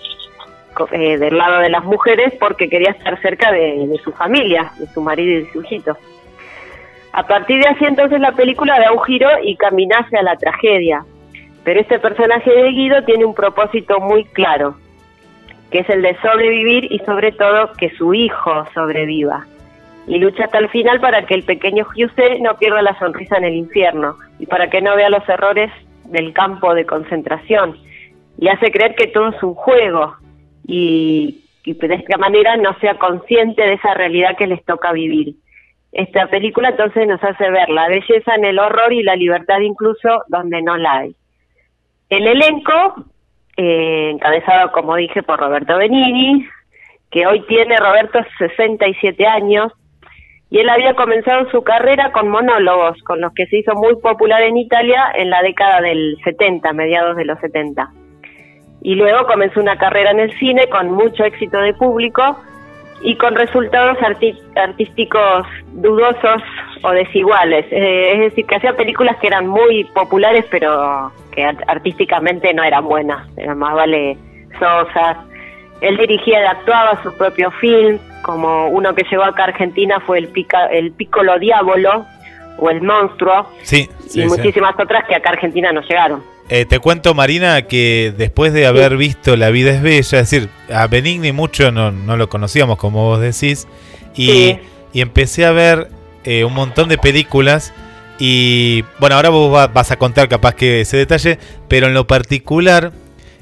eh, del lado de las mujeres porque quería estar cerca de, de su familia, de su marido y de su hijito. A partir de así entonces la película da un giro y camina hacia la tragedia. Pero este personaje de Guido tiene un propósito muy claro, que es el de sobrevivir y sobre todo que su hijo sobreviva. Y lucha hasta el final para que el pequeño Giuse no pierda la sonrisa en el infierno y para que no vea los errores del campo de concentración. Y hace creer que todo es un juego y, y de esta manera no sea consciente de esa realidad que les toca vivir. Esta película entonces nos hace ver la belleza en el horror y la libertad incluso donde no la hay. El elenco, eh, encabezado como dije por Roberto Benini, que hoy tiene Roberto 67 años, y él había comenzado su carrera con monólogos, con los que se hizo muy popular en Italia en la década del 70, mediados de los 70. Y luego comenzó una carrera en el cine con mucho éxito de público y con resultados artísticos dudosos o desiguales. Eh, es decir, que hacía películas que eran muy populares, pero que art- artísticamente no eran buenas, eran más vale sosas. Él dirigía y actuaba sus propios films, como uno que llegó acá a Argentina fue el, pica, el Piccolo Diabolo o el Monstruo, Sí, y sí, sí. muchísimas otras que acá a Argentina no llegaron. Eh, te cuento, Marina, que después de haber visto La vida es bella, es decir, a Benigni mucho no, no lo conocíamos, como vos decís, y, Sí. y empecé a ver eh, un montón de películas. Y bueno, ahora vos va- vas a contar capaz que ese detalle, pero en lo particular,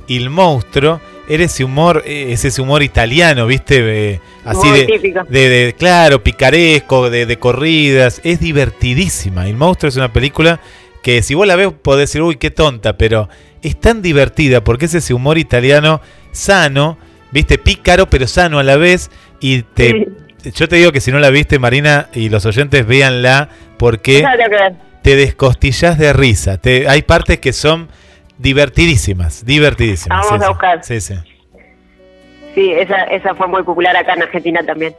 El Monstruo era ese humor, eh, es ese humor italiano, ¿viste? Eh, así Muy de, típico. de, de- claro, picaresco, de, de corridas. Es divertidísima. El Monstruo es una película que si vos la ves podés decir, uy, qué tonta, pero es tan divertida porque es ese humor italiano sano, ¿viste? Pícaro, pero sano a la vez. Y te, yo te digo que si no la viste, Marina, y los oyentes, véanla porque te descostillas de risa. Te, hay partes que son divertidísimas, divertidísimas. Vamos sí, a buscar. Sí, sí. Sí, esa, esa fue muy popular acá en Argentina también.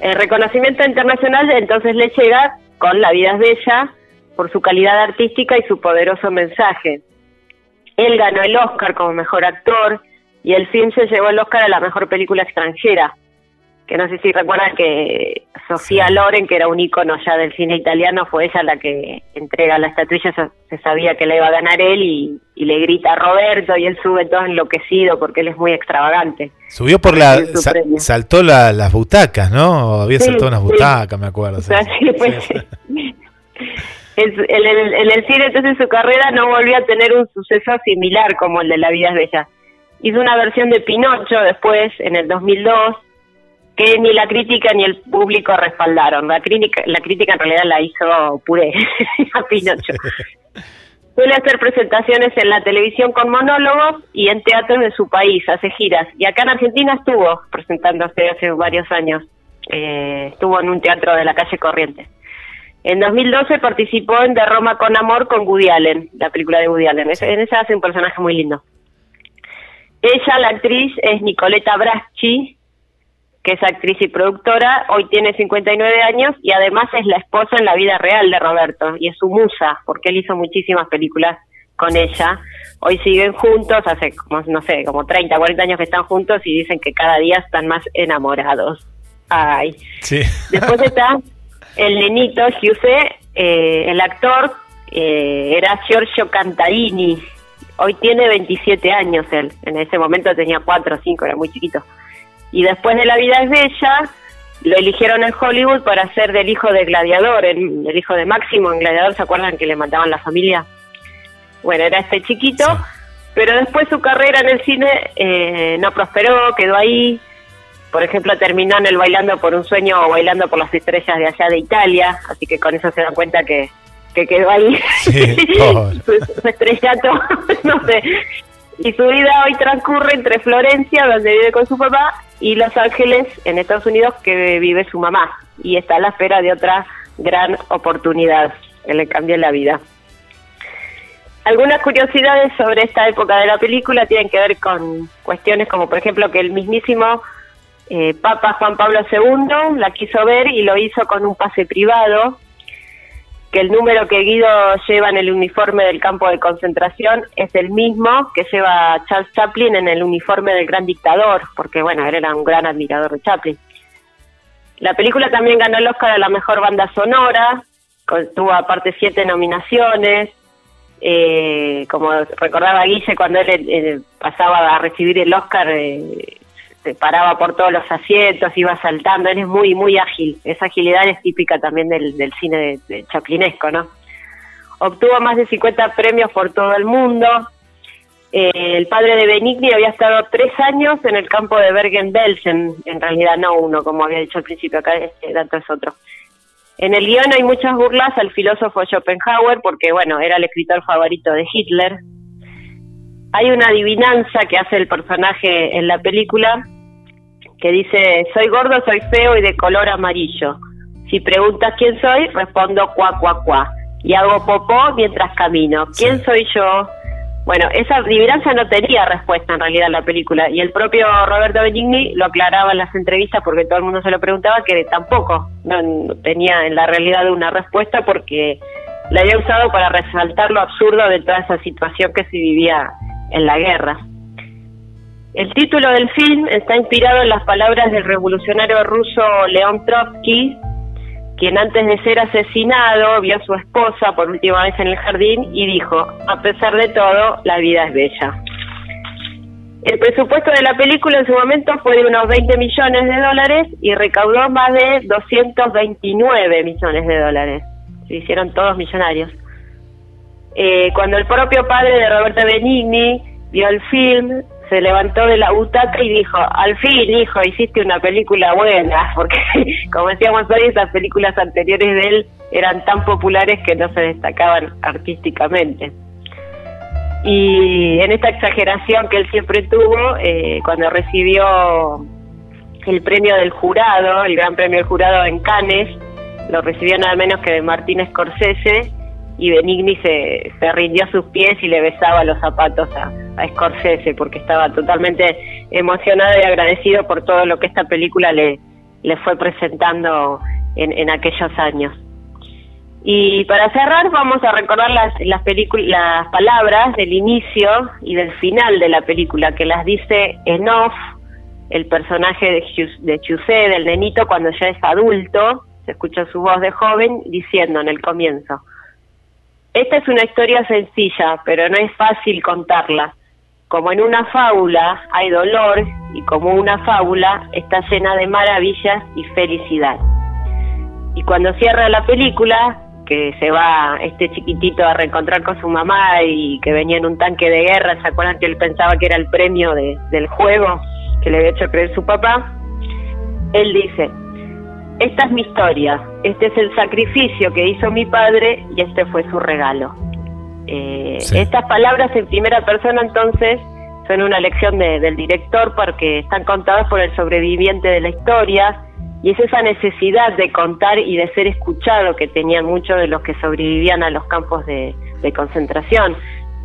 El reconocimiento internacional entonces le llega con La vida es bella por su calidad artística y su poderoso mensaje. Él ganó el Oscar como mejor actor y el film se llevó el Oscar a la mejor película extranjera. Que no sé si recuerdan que Sofía Loren, que era un ícono ya del cine italiano, fue ella la que entrega la estatuilla, se, sabía que la iba a ganar él y, y le grita a Roberto y él sube todo enloquecido porque él es muy extravagante. Subió por la. Sa- premio. saltó la- las butacas, ¿no? Había Sí, saltado unas sí. butacas, me acuerdo. sí. Así en el cine entonces su carrera no volvió a tener un suceso similar como el de La vida es bella. Hizo una versión de Pinocho después, en el 2002, que ni la crítica ni el público respaldaron. La crítica, la crítica en realidad la hizo puré a Pinocho. Suele hacer presentaciones en la televisión con monólogos y en teatros de su país, hace giras. Y acá en Argentina estuvo presentándose hace varios años. Eh, estuvo en un teatro de la calle Corrientes. En 2012 participó en De Roma con Amor con Woody Allen, la película de Woody Allen. En esa hace un personaje muy lindo. Ella, la actriz, es Nicoleta Braschi, que es actriz y productora. Hoy tiene 59 años y además es la esposa en la vida real de Roberto y es su musa, porque él hizo muchísimas películas con ella. Hoy siguen juntos, hace como, no sé, como 30, 40 años que están juntos y dicen que cada día están más enamorados. Ay. Sí. Después está el nenito Giuseppe, eh, el actor eh, era Giorgio Cantarini. Hoy tiene 27 años él. En ese momento tenía 4 o 5, era muy chiquito. Y después de La vida es bella, lo eligieron en Hollywood para ser del hijo de Gladiador, el, el hijo de Máximo en Gladiador. ¿Se acuerdan que le mataban la familia? Bueno, era este chiquito, pero después su carrera en el cine eh, no prosperó, quedó ahí. Por ejemplo, terminó en el Bailando por un Sueño o Bailando por las Estrellas de allá de Italia, así que con eso se dan cuenta que, que quedó ahí. Sí, su, su estrellato, no sé. Y su vida hoy transcurre entre Florencia, donde vive con su papá, y Los Ángeles, en Estados Unidos, que vive su mamá. Y está a la espera de otra gran oportunidad que le cambie la vida. Algunas curiosidades sobre esta época de la película tienen que ver con cuestiones como, por ejemplo, que el mismísimo eh, Papa Juan Pablo II la quiso ver y lo hizo con un pase privado. que el número que Guido lleva en el uniforme del campo de concentración es el mismo que lleva Charles Chaplin en el uniforme del gran dictador, porque bueno, él era un gran admirador de Chaplin. La película también ganó el Oscar a la mejor banda sonora, tuvo aparte siete nominaciones. Eh, como recordaba Guille, cuando él eh, pasaba a recibir el Oscar, eh, se paraba por todos los asientos, iba saltando. Él es muy, muy ágil. Esa agilidad es típica también del, cine de chaplinesco, ¿no? Obtuvo más de 50 premios por todo el mundo. Eh, el padre de Benigni había estado tres años en el campo de Bergen-Belsen, en realidad no uno, como había dicho al principio, acá este dato es otro. En el guion hay muchas burlas al filósofo Schopenhauer, porque bueno, era el escritor favorito de Hitler. Hay una adivinanza que hace el personaje en la película, que dice, soy gordo, soy feo y de color amarillo. Si preguntas quién soy, respondo cuá, cuá, cuá. Y hago popó mientras camino. ¿Quién soy yo? Bueno, esa adivinanza no tenía respuesta en realidad en la película. Y el propio Roberto Benigni lo aclaraba en las entrevistas porque todo el mundo se lo preguntaba que tampoco no, no tenía en la realidad una respuesta porque la había usado para resaltar lo absurdo de toda esa situación que se vivía en la guerra. El título del film está inspirado en las palabras del revolucionario ruso León Trotsky, quien antes de ser asesinado vio a su esposa por última vez en el jardín y dijo, a pesar de todo, la vida es bella. El presupuesto de la película en su momento fue de unos 20 millones de dólares y recaudó más de 229 millones de dólares. Se hicieron todos millonarios. Eh, cuando el propio padre de Roberto Benigni vio el film, se levantó de la butaca y dijo, al fin, hijo, hiciste una película buena, porque como decíamos hoy, esas películas anteriores de él eran tan populares que no se destacaban artísticamente. Y en esta exageración que él siempre tuvo, eh, cuando recibió el premio del jurado, el gran premio del jurado en Cannes, lo recibió nada menos que de Martín Scorsese, y Benigni se, se rindió a sus pies y le besaba los zapatos a, a Scorsese porque estaba totalmente emocionado y agradecido por todo lo que esta película le, le fue presentando en, en aquellos años. Y para cerrar vamos a recordar las, las, las palabras del inicio y del final de la película que las dice en off el personaje de, de Chusé, del nenito, cuando ya es adulto, se escucha su voz de joven diciendo en el comienzo, esta es una historia sencilla, pero no es fácil contarla. Como en una fábula hay dolor y como una fábula está llena de maravillas y felicidad. Y cuando cierra la película, que se va este chiquitito a reencontrar con su mamá y que venía en un tanque de guerra, ¿se acuerdan que él pensaba que era el premio de- del juego que le había hecho creer su papá? Él dice, esta es mi historia, este es el sacrificio que hizo mi padre y este fue su regalo. Eh, Estas palabras en primera persona entonces son una lección de- del director porque están contadas por el sobreviviente de la historia y es esa necesidad de contar y de ser escuchado que tenían muchos de los que sobrevivían a los campos de, de concentración,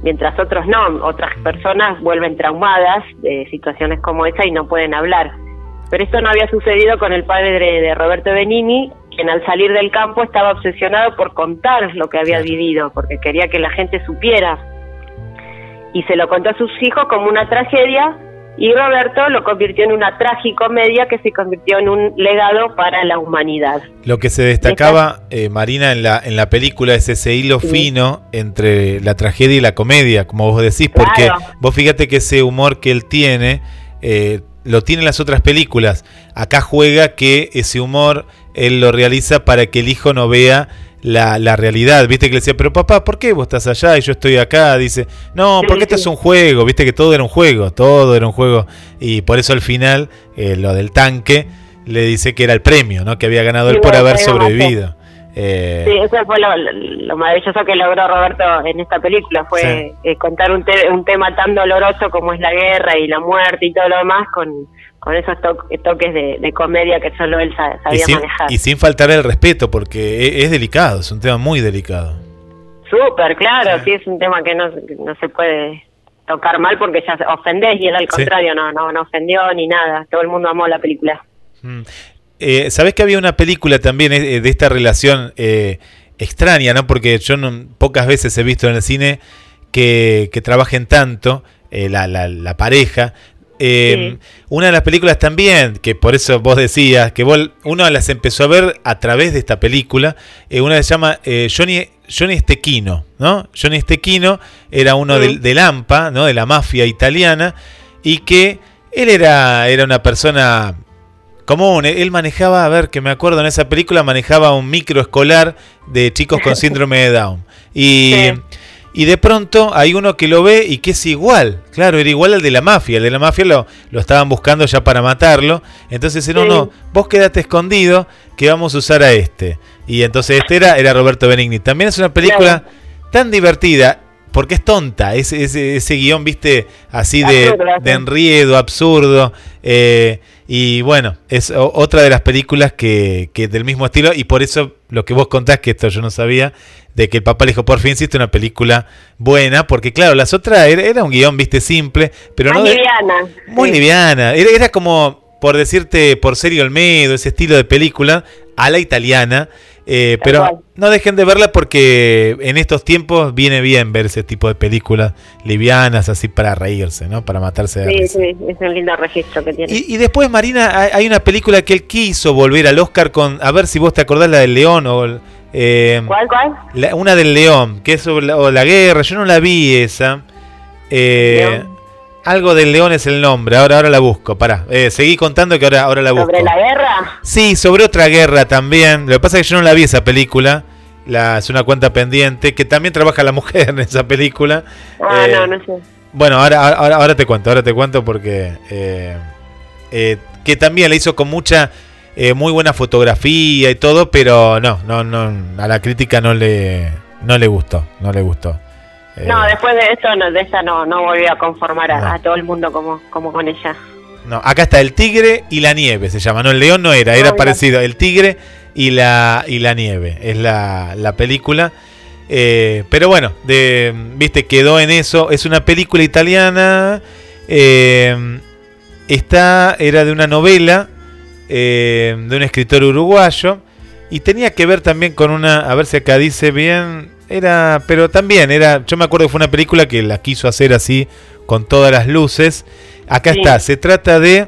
mientras otros no, otras personas vuelven traumadas de situaciones como esa y no pueden hablar. Pero esto no había sucedido con el padre de, de Roberto Benini, quien al salir del campo estaba obsesionado por contar lo que había vivido, porque quería que la gente supiera. Y se lo contó a sus hijos como una tragedia, y Roberto lo convirtió en una tragicomedia que se convirtió en un legado para la humanidad. Lo que se destacaba, eh, Marina, en la, en la película es ese hilo fino entre la tragedia y la comedia, como vos decís, porque Claro. vos fíjate que ese humor que él tiene, eh, lo tiene en las otras películas. Acá juega que ese humor él lo realiza para que el hijo no vea la, la realidad. Viste que le decía, pero papá, ¿por qué vos estás allá y yo estoy acá? Dice, no, porque esto es un juego. Viste que todo era un juego, todo era un juego. Y por eso al final, eh, lo del tanque, le dice que era el premio, ¿no? Que había ganado él por haber sobrevivido. Eh, Sí, eso fue lo, lo maravilloso que logró Roberto en esta película, fue eh, contar un, te- un tema tan doloroso como es la guerra y la muerte y todo lo demás con, con esos to- toques de, de comedia que solo él y, sabía sin, manejar. y sin faltar el respeto, porque e- es, delicado, es un tema muy delicado. Súper, claro, sí. es un tema que no, no se puede tocar mal porque ya se- ofendés y él al Sí. contrario no, no, no ofendió ni nada, todo el mundo amó la película. Eh, ¿Sabés que había una película también eh, de esta relación eh, extraña, ¿no? Porque yo no- pocas veces he visto en el cine que, que trabajen tanto eh, la, la- la pareja. Una de las películas también, que por eso vos decías, que vos, una las empezó a ver a través de esta película, una se llama Johnny, Johnny Estequino, ¿no? Johnny Estequino era uno del, del AMPA, ¿no? De la mafia italiana, y que él era, era una persona común. Él manejaba, a ver, que me acuerdo en esa película, manejaba un micro escolar de chicos con síndrome de Down. Y, y de pronto hay uno que lo ve y que es igual. Claro, era igual al de la mafia. El de la mafia lo, lo estaban buscando ya para matarlo. Entonces, no, no, vos quédate escondido que vamos a usar a este. Y entonces este era, era Roberto Benigni. También es una película tan divertida. Porque es tonta, ese, ese, ese guion, viste, así de, Absurdo, de enriedo, absurdo. eh, y bueno, es otra de las películas que, que del mismo estilo. Y por eso lo que vos contás, que esto yo no sabía, de que el papá le dijo, por fin hiciste una película buena. Porque claro, las otras era, era un guion, viste, simple, pero Más no... de- liviana. muy liviana. Era, era como, por decirte, por Serio Olmedo, ese estilo de película, a la italiana. Eh, pero no dejen de verla porque en estos tiempos viene bien ver ese tipo de películas livianas, así para reírse, ¿no? Para matarse de Sí, risa. sí, es un lindo registro que tiene. Y, y después, Marina, hay, una película que él quiso volver al Oscar con, a ver si vos te acordás, la del León o... el, eh, ¿Cuál, cuál? la- una del León, que es sobre la, o la guerra, yo no la vi esa. Eh, algo del León es el nombre, ahora, ahora la busco, pará. Eh, seguí contando que ahora, ahora la busco. ¿Sobre la guerra? Sí, sobre otra guerra también. Lo que pasa es que yo no la vi esa película. La, es una cuenta pendiente, que también trabaja la mujer en esa película. Ah, Eh, no, no sé. Bueno, ahora, ahora, ahora te cuento, ahora te cuento porque... eh, eh, que también la hizo con mucha... eh, muy buena fotografía y todo, pero no, no, no, a la crítica no le, no le gustó, no le gustó. No, después de esto, no, de esta no, no volví a conformar a, a todo el mundo como, como con ella. No, acá está el tigre y la nieve, se llama. No, el león no era, era mira. parecido. El tigre y la, y la nieve es la, la película. Eh, pero bueno, de, viste, quedó en eso. Es una película italiana. eh, está, era de una novela eh, de un escritor uruguayo. Y tenía que ver también con una, a ver si acá dice bien, era, pero también era, yo me acuerdo que fue una película que la quiso hacer así, con todas las luces. Acá Sí. está, se trata de,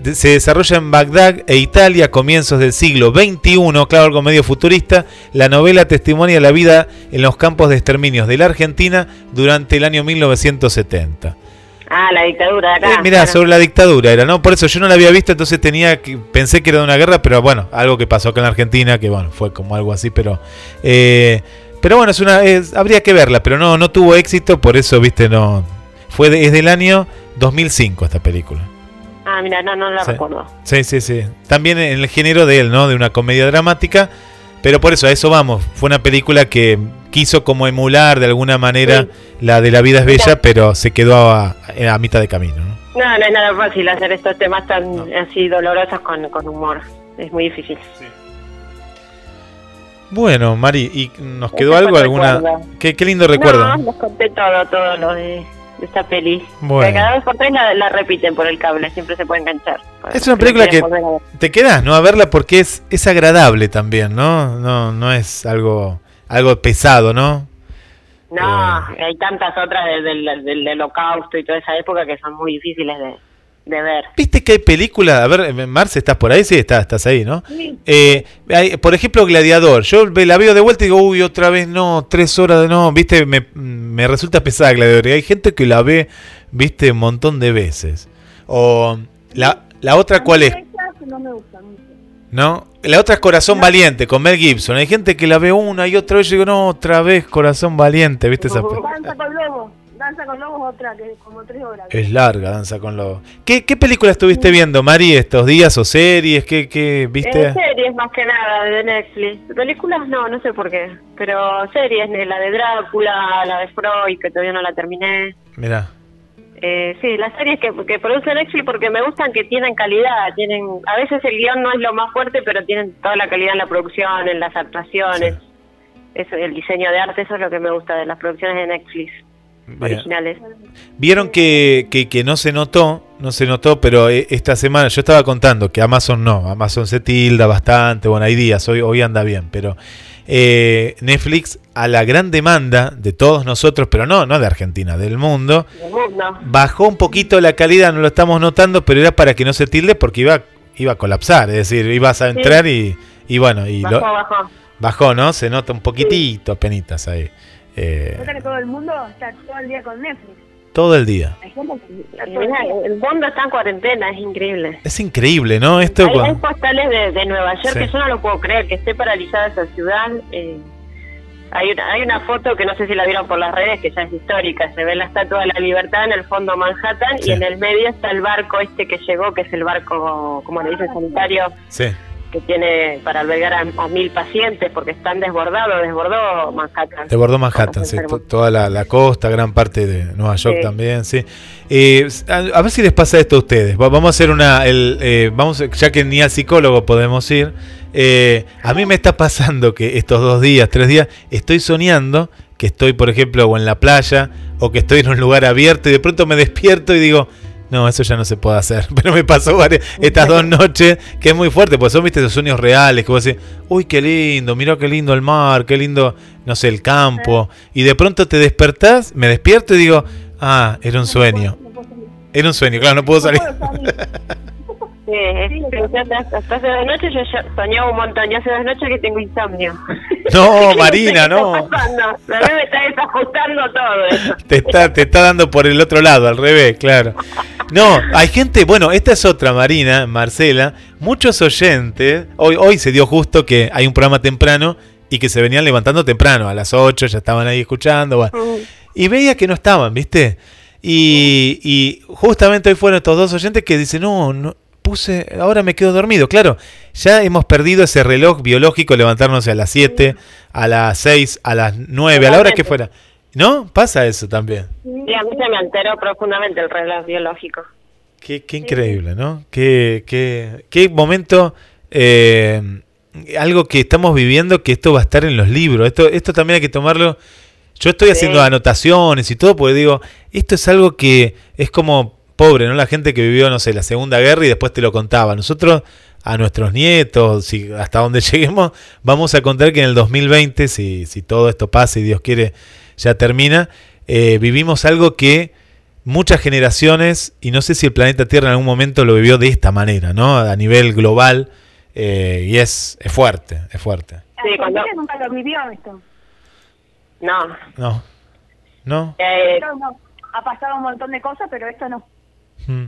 de- se desarrolla en Bagdad e Italia a comienzos del siglo XXI, claro, algo medio futurista. La novela testimonia la vida en los campos de exterminios de la Argentina durante el año 1970. Ah, la dictadura de acá. Eh, mirá, sobre la dictadura era, ¿no? Por eso yo no la había visto, entonces tenía que, pensé que era de una guerra, pero bueno, algo que pasó acá en la Argentina, que bueno, fue como algo así, pero eh, pero bueno, es una es- habría que verla, pero no no tuvo éxito, por eso, viste, no fue de- es del año 2005 esta película. Ah, mira, no, no la Sí. recuerdo. Sí, sí, sí. También en el género de él, ¿no? De una comedia dramática, pero por eso a eso vamos. Fue una película que quiso como emular de alguna manera la de La vida es bella, pero se quedó a, a mitad de camino, ¿no? No, no es nada fácil hacer estos temas tan así dolorosos con, con humor. Es muy difícil. Bueno, Mari, ¿y nos quedó algo? alguna qué, qué lindo recuerdo. No, les conté todo, todo lo de, de esta peli. Bueno. Cada vez por tres la, la repiten por el cable, siempre se puede enganchar. Es una película que te quedas, ¿no? A verla porque es, es agradable también, ¿no? No, no es algo, algo pesado, ¿no? No, Eh. hay tantas otras del, del, del holocausto y toda esa época que son muy difíciles de, de ver. ¿Viste que hay películas? A ver, Marce, ¿estás por ahí? Sí, estás, estás ahí, ¿no? Eh, hay, por ejemplo, Gladiador. Yo la veo de vuelta y digo, uy, otra vez no, tres horas de no. Viste, me, me resulta pesada Gladiador. Y hay gente que la ve, viste, un montón de veces. O la, la otra, ¿cuál es? No me gusta mucho. ¿No? La otra es Corazón Valiente, con Mel Gibson. Hay gente que la ve una y otra vez y digo, no, otra vez Corazón Valiente, ¿viste esa pe- Danza con lobos. Otra que es como tres horas. Es larga, Danza con Lobos. ¿Qué, ¿Qué película estuviste viendo, Mari, estos días o series? ¿Qué, qué viste? Eh, series más que nada de Netflix. Películas no, no sé por qué. Pero series, la de Drácula, la de Freud, que todavía no la terminé. Mirá. Eh, sí, las series que, que produce Netflix porque me gustan que tienen calidad. tienen A veces el guion no es lo más fuerte, pero tienen toda la calidad en la producción, en las actuaciones. Eso, el diseño de arte, eso es lo que me gusta de las producciones de Netflix. Originales. Vieron que, que, que no se notó, no se notó, pero eh, esta semana yo estaba contando que Amazon no, Amazon se tilda bastante, bueno, hay días, hoy, hoy anda bien, pero eh, Netflix a la gran demanda de todos nosotros, pero no, no de Argentina, del mundo, Del mundo. bajó un poquito la calidad, no lo estamos notando, pero era para que no se tilde porque iba, iba a colapsar, es decir, ibas a Sí. entrar y, y bueno, y Bajó, lo- bajó. bajó, ¿no? Se nota un poquitito, apenitas ahí. Eh, que todo el mundo está todo el día con Netflix. todo el día. El mundo está en cuarentena, es increíble. Es increíble, ¿no? Esto Hay, hay postales de, de Nueva York Sí. que yo no lo puedo creer, que esté paralizada esa ciudad. eh, hay, una, hay una foto que no sé si la vieron por las redes, que ya es histórica. Se ve la Estatua de la Libertad en el fondo Manhattan Sí. y en el medio está el barco este que llegó, que es el barco, como le dicen, sanitario, Sí. Que tiene para albergar a, a mil pacientes porque están desbordados, desbordó Manhattan. Desbordó Manhattan, sí, to- toda la, la costa, gran parte de Nueva York Sí. también, sí. Eh, a, a ver si les pasa esto a ustedes. Va- Vamos a hacer una, el, eh, vamos, ya que ni al psicólogo podemos ir. eh, a mí me está pasando que estos dos días, tres días, estoy soñando que estoy, por ejemplo, o en la playa o que estoy en un lugar abierto y de pronto me despierto y digo, no, eso ya no se puede hacer. Pero me pasó varias- estas dos noches, que es muy fuerte, pues son, viste, esos sueños reales, que vos decís, uy, qué lindo, mirá qué lindo el mar, qué lindo, no sé, el campo. Y de pronto te despertás, me despierto y digo, ah, era un sueño. Era un sueño, claro, no puedo salir. Sí, es impresionante. hasta hasta hace dos noches yo ya soñaba un montón y hace dos noches que tengo insomnio. No, Marina, no. está pasando. A mí me está desajustando todo eso. Te está, te está dando por el otro lado, al revés, claro. No, hay gente, bueno, esta es otra Marina, Marcela, muchos oyentes, hoy, hoy se dio justo que hay un programa temprano y que se venían levantando temprano, a las 8 ya estaban ahí escuchando, bueno. y veía que no estaban, ¿viste? Y, y justamente hoy fueron estos dos oyentes que dicen, no, no, puse, ahora me quedo dormido. Claro, ya hemos perdido ese reloj biológico, levantarnos a las 7, a las 6, a las 9, a la hora que fuera. ¿No? Pasa eso también. Sí, a mí se me alteró profundamente el reloj biológico. Qué, qué increíble, ¿no? Qué, qué, qué momento, eh, algo que estamos viviendo que esto va a estar en los libros. Esto, esto también hay que tomarlo. Yo estoy haciendo anotaciones y todo porque digo, esto es algo que es como pobre, ¿no? La gente que vivió, no sé, la Segunda Guerra y después te lo contaba. Nosotros, a nuestros nietos, si, hasta donde lleguemos, vamos a contar que en el 2020, si, si todo esto pasa y Dios quiere, ya termina, eh, vivimos algo que muchas generaciones, y no sé si el planeta Tierra en algún momento lo vivió de esta manera, ¿no? A nivel global, eh, y es, es fuerte, es fuerte. Sí, cuando... Nunca lo vivió esto. No. No, no. Eh, no. Ha pasado un montón de cosas, pero esto no. Mm.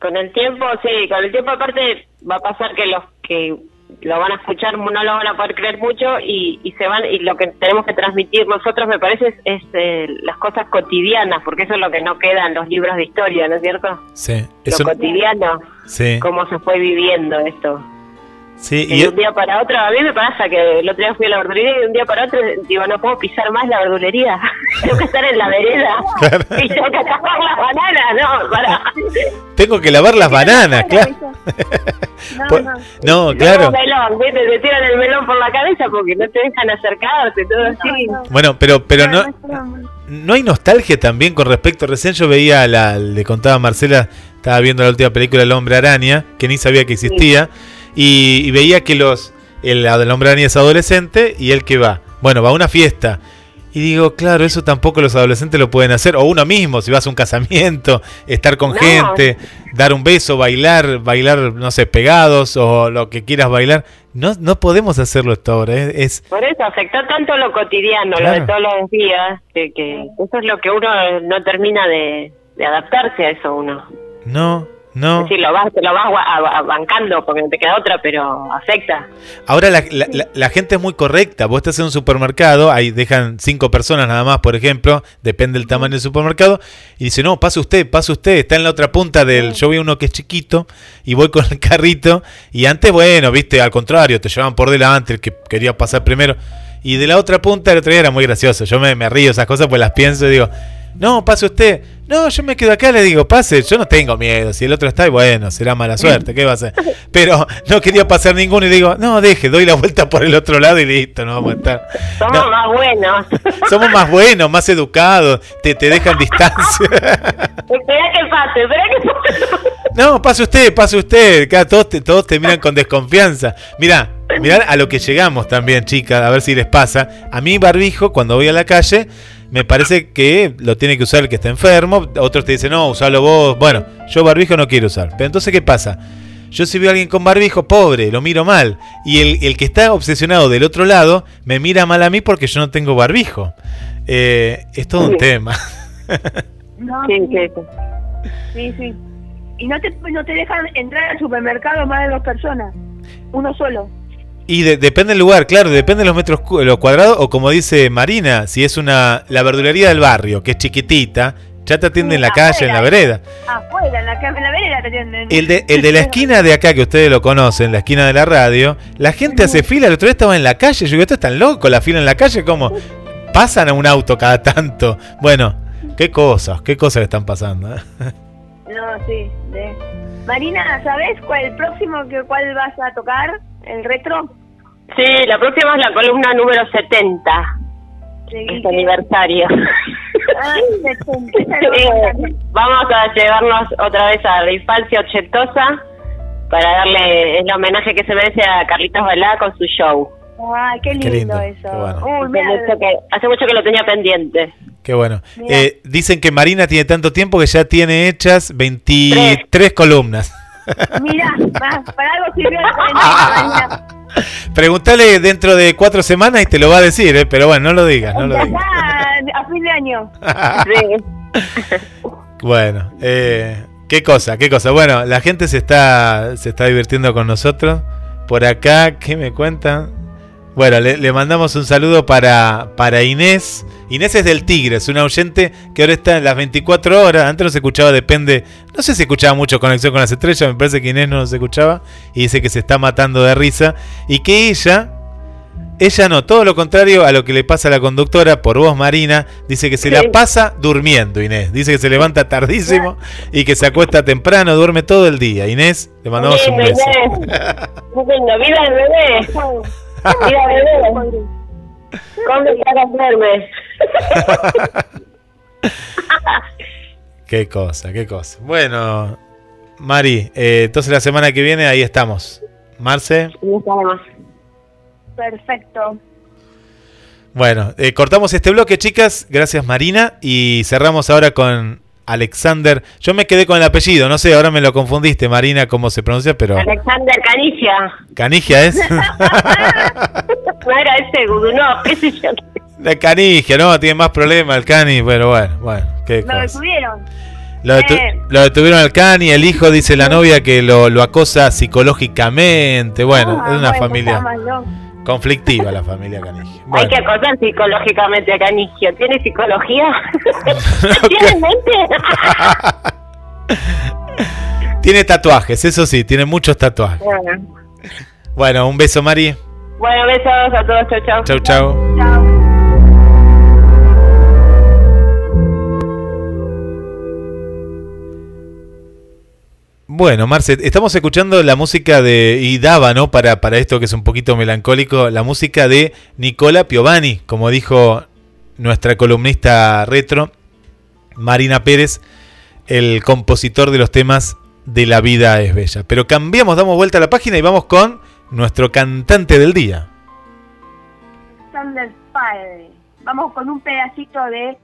Con el tiempo, sí, con el tiempo aparte va a pasar que los que lo van a escuchar no lo van a poder creer mucho y, y se van y lo que tenemos que transmitir nosotros me parece es, es, eh, las cosas cotidianas porque eso es lo que no queda en los libros de historia, ¿no es cierto? Sí, Lo eso, cotidiano, sí, cómo se fue viviendo esto. Sí, De y, un día para otro, a mí me pasa que el otro día fui a la verdulería y de un día para otro digo, no puedo pisar más la verdulería, tengo que estar en la vereda Claro. y tengo que acabar las bananas, no, para. tengo que lavar las bananas, claro. No, claro. Melón, ¿viste? te tiran el melón por la cabeza porque no te dejan acercarte, todo así. Bueno, pero, pero no, no hay nostalgia también con respecto. Recién yo veía, la, le contaba a Marcela, estaba viendo la última película El Hombre Araña, que ni sabía que existía, y, y veía que los el, el Hombre Araña es adolescente y él que va. Bueno, va a una fiesta. Y digo, claro, eso tampoco los adolescentes lo pueden hacer. O uno mismo, si vas a un casamiento, estar con No. gente, dar un beso, bailar, bailar, no sé, pegados o lo que quieras bailar. No, no podemos hacerlo esto ahora. Es, es- Por eso afectó tanto lo cotidiano, lo de todos los días, que, que eso es lo que uno no termina de, de adaptarse a eso uno. no, no. Es decir, lo vas, te lo vas gua- a- a- bancando porque no te queda otra, pero afecta. Ahora la, la- la- la gente es muy correcta. Vos estás en un supermercado, ahí dejan cinco personas nada más, por ejemplo, depende del tamaño del supermercado, y dice, no, pase usted, pase usted, está en la otra punta del... Yo vi uno que es chiquito y voy con el carrito, y antes, bueno, viste, al contrario, te llevaban por delante, el que quería pasar primero, y de la otra punta el otro día era muy gracioso. Yo me, me río esas cosas, pues las pienso y digo, No, pase usted. No, yo me quedo acá, le digo, pase, yo no tengo miedo. Si el otro está, bueno, será mala suerte, ¿qué va a hacer? Pero no quería pasar ninguno y digo, no, deje, doy la vuelta por el otro lado y listo, no vamos a estar. Somos No. más buenos. Somos más buenos, más educados, te, te dejan distancia. espera que pase, espera que pase. No, pase usted, pase usted. Acá todos te, todos te miran con desconfianza. Mira, mirá a lo que llegamos también, chicas, a ver si les pasa. A mí, barbijo, cuando voy a la calle, me parece que lo tiene que usar el que está enfermo. Otros te dicen, no, usalo vos. Bueno, yo barbijo no quiero usar. Pero entonces, ¿qué pasa? Yo si veo a alguien con barbijo, pobre, lo miro mal. Y el, el que está obsesionado del otro lado, me mira mal a mí porque yo no tengo barbijo. Eh, es todo un tema. No, sí, sí. Y no te, no te dejan entrar al supermercado más de dos personas. Uno solo. Y de- depende del lugar, claro, depende de los metros los cuadrados o como dice Marina, si es una la verdulería del barrio, que es chiquitita, ya te atiende en la calle, en la vereda. Afuera, en la, en la vereda te atienden. El de, el de la esquina de acá, que ustedes lo conocen, la esquina de la radio, la gente hace fila, el otro día estaba en la calle, yo digo, esto es tan loco, la fila en la calle, como pasan a un auto cada tanto. Bueno, qué cosas, qué cosas que están pasando. ¿eh? No, sí. de- Marina, ¿sabes cuál el próximo que cuál vas a tocar? ¿El retro? Sí, la próxima es la columna número 70. Sí, Este aniversario. Ah, 70. Sí, Vamos a llevarnos otra vez a la infancia ochentosa para darle el homenaje que se merece a Carlitos Balá con su show. Ay, qué lindo, Qué lindo, eso. qué bueno. Uy, Hace mucho, que, hace mucho que lo tenía pendiente. Qué bueno. Eh, dicen que Marina tiene tanto tiempo que ya tiene hechas 23 columnas. Mira, para algo sirvió la cuarentena, Marina. Preguntale dentro de cuatro semanas y te lo va a decir, ¿eh? pero bueno, no lo digas, no lo digas. a fin de año. Sí. Bueno, eh, qué cosa, qué cosa. Bueno, la gente se está, se está divirtiendo con nosotros. Por acá, ¿qué me cuentan? Bueno, le, le mandamos un saludo para, para Inés. Inés es del Tigre, es una oyente que ahora está en las 24 horas. Antes no se escuchaba, depende. No sé si escuchaba mucho Conexión con las Estrellas, me parece que Inés no nos escuchaba. Y dice que se está matando de risa. Y que ella, ella no, todo lo contrario a lo que le pasa a la conductora por voz Marina, dice que se la pasa durmiendo, Inés. Dice que se levanta tardísimo y que se acuesta temprano, duerme todo el día. Inés, le mandamos un beso. Inés. ¡Viva el bebé! ¡Viva el bebé! ¿Cómo para verme? Qué cosa, qué cosa. Bueno, Mari, eh, entonces la semana que viene ahí estamos. Marce. Perfecto. bueno, eh, cortamos este bloque, chicas. Gracias, Marina. Y cerramos ahora con Alexander. Yo me quedé con el apellido, no sé, ahora me lo confundiste, Marina, cómo se pronuncia, pero Alexander Canigia. Canigia es. No era ese Gudunov, qué sé yo. La Canigia, no, tiene más problemas el Cani, pero bueno, bueno, qué Lo detuvieron. Lo, detu- Eh. lo detuvieron al Cani, el hijo dice la novia que lo, lo acosa psicológicamente. Bueno, Ah, es una bueno, familia ¿no? Conflictiva la familia Canigia. Hay que acosar psicológicamente a Canigio. ¿Tiene psicología? ¿Tiene mente? tiene tatuajes, eso sí, tiene muchos tatuajes. bueno. Bueno, un beso Mari. bueno, besos a todos. Chau, chau. Chau, chau. Chao. Bueno, Marce, estamos escuchando la música de, y daba, ¿no? Para, para esto que es un poquito melancólico, la música de Nicola Piovani, como dijo nuestra columnista retro, Marina Pérez, el compositor de los temas de La vida es bella. Pero cambiamos, damos vuelta a la página y vamos con nuestro cantante del día. Vamos con un pedacito de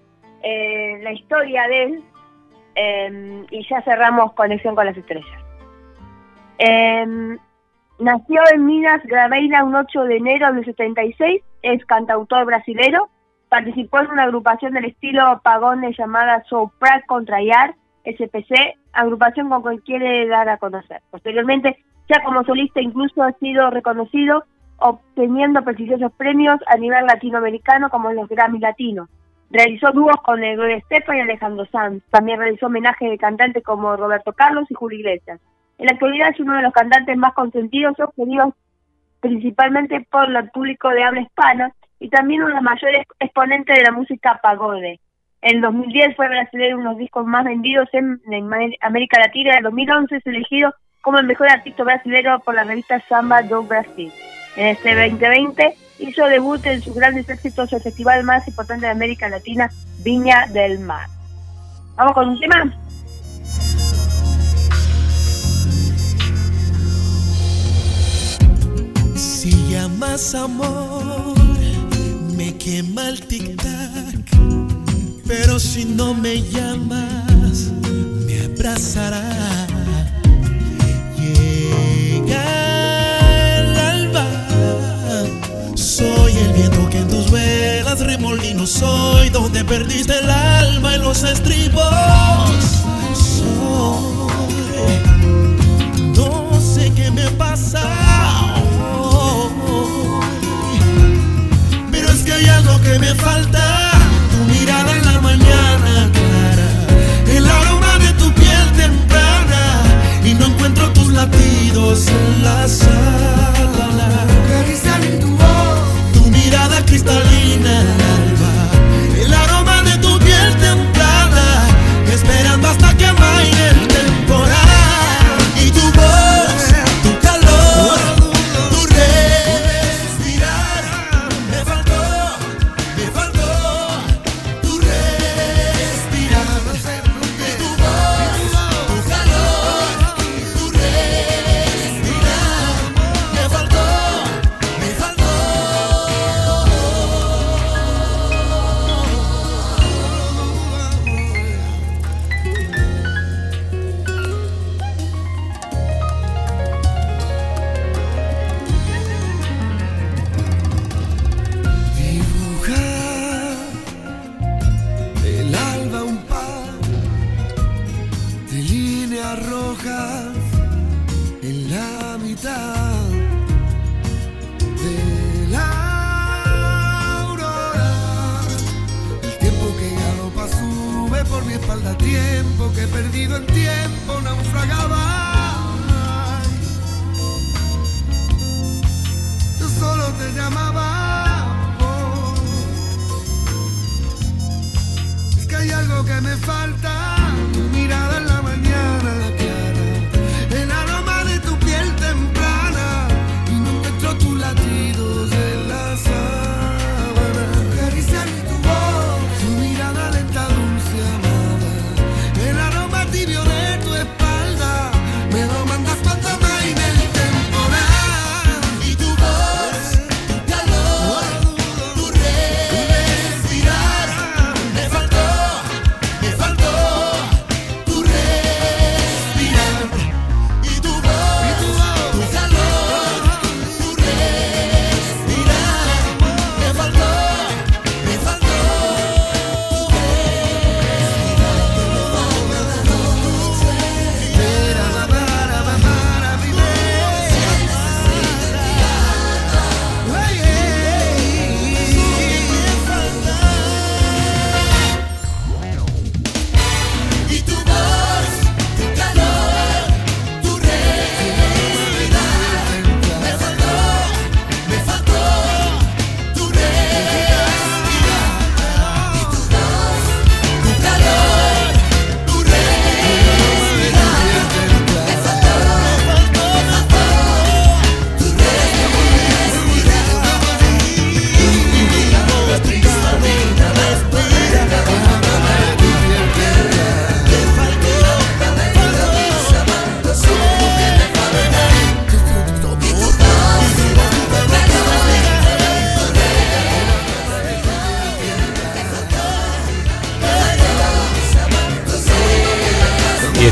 eh, la historia de él eh, y ya cerramos Conexión con las Estrellas. Eh, nació en Minas Graveira un 8 de enero del 76, es cantautor brasilero, participó en una agrupación del estilo Pagone llamada Sopra Contraiar, SPC, agrupación con que quiere dar a conocer. Posteriormente, ya como solista incluso ha sido reconocido obteniendo prestigiosos premios a nivel latinoamericano como los Grammy Latinos. Realizó dúos con el Estepa y Alejandro Sanz. También realizó homenajes de cantantes como Roberto Carlos y Julio Iglesias. En la actualidad es uno de los cantantes más consentidos y obtenidos principalmente por el público de habla hispana y también uno de los mayores exponentes de la música pagode. En 2010 fue brasileño uno de los discos más vendidos en, en América Latina. En 2011 es elegido como el mejor artista brasileño por la revista Samba do Brasil. En este 2020 hizo debut en sus grandes éxitos el festival más importante de América Latina, Viña del Mar. ¿Vamos con un tema? Si llamas amor, me quema el tic-tac, pero si no me llamas, me abrazará. Llega perdiste el alma en los estribos. No sé qué me pasa pero es que hay algo que me falta. Tu mirada en la mañana clara, el aroma de tu piel temprana, y no encuentro tus latidos en la sala.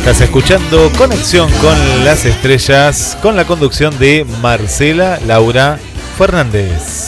Estás escuchando Conexión con las Estrellas con la conducción de Marcela Laura Fernández.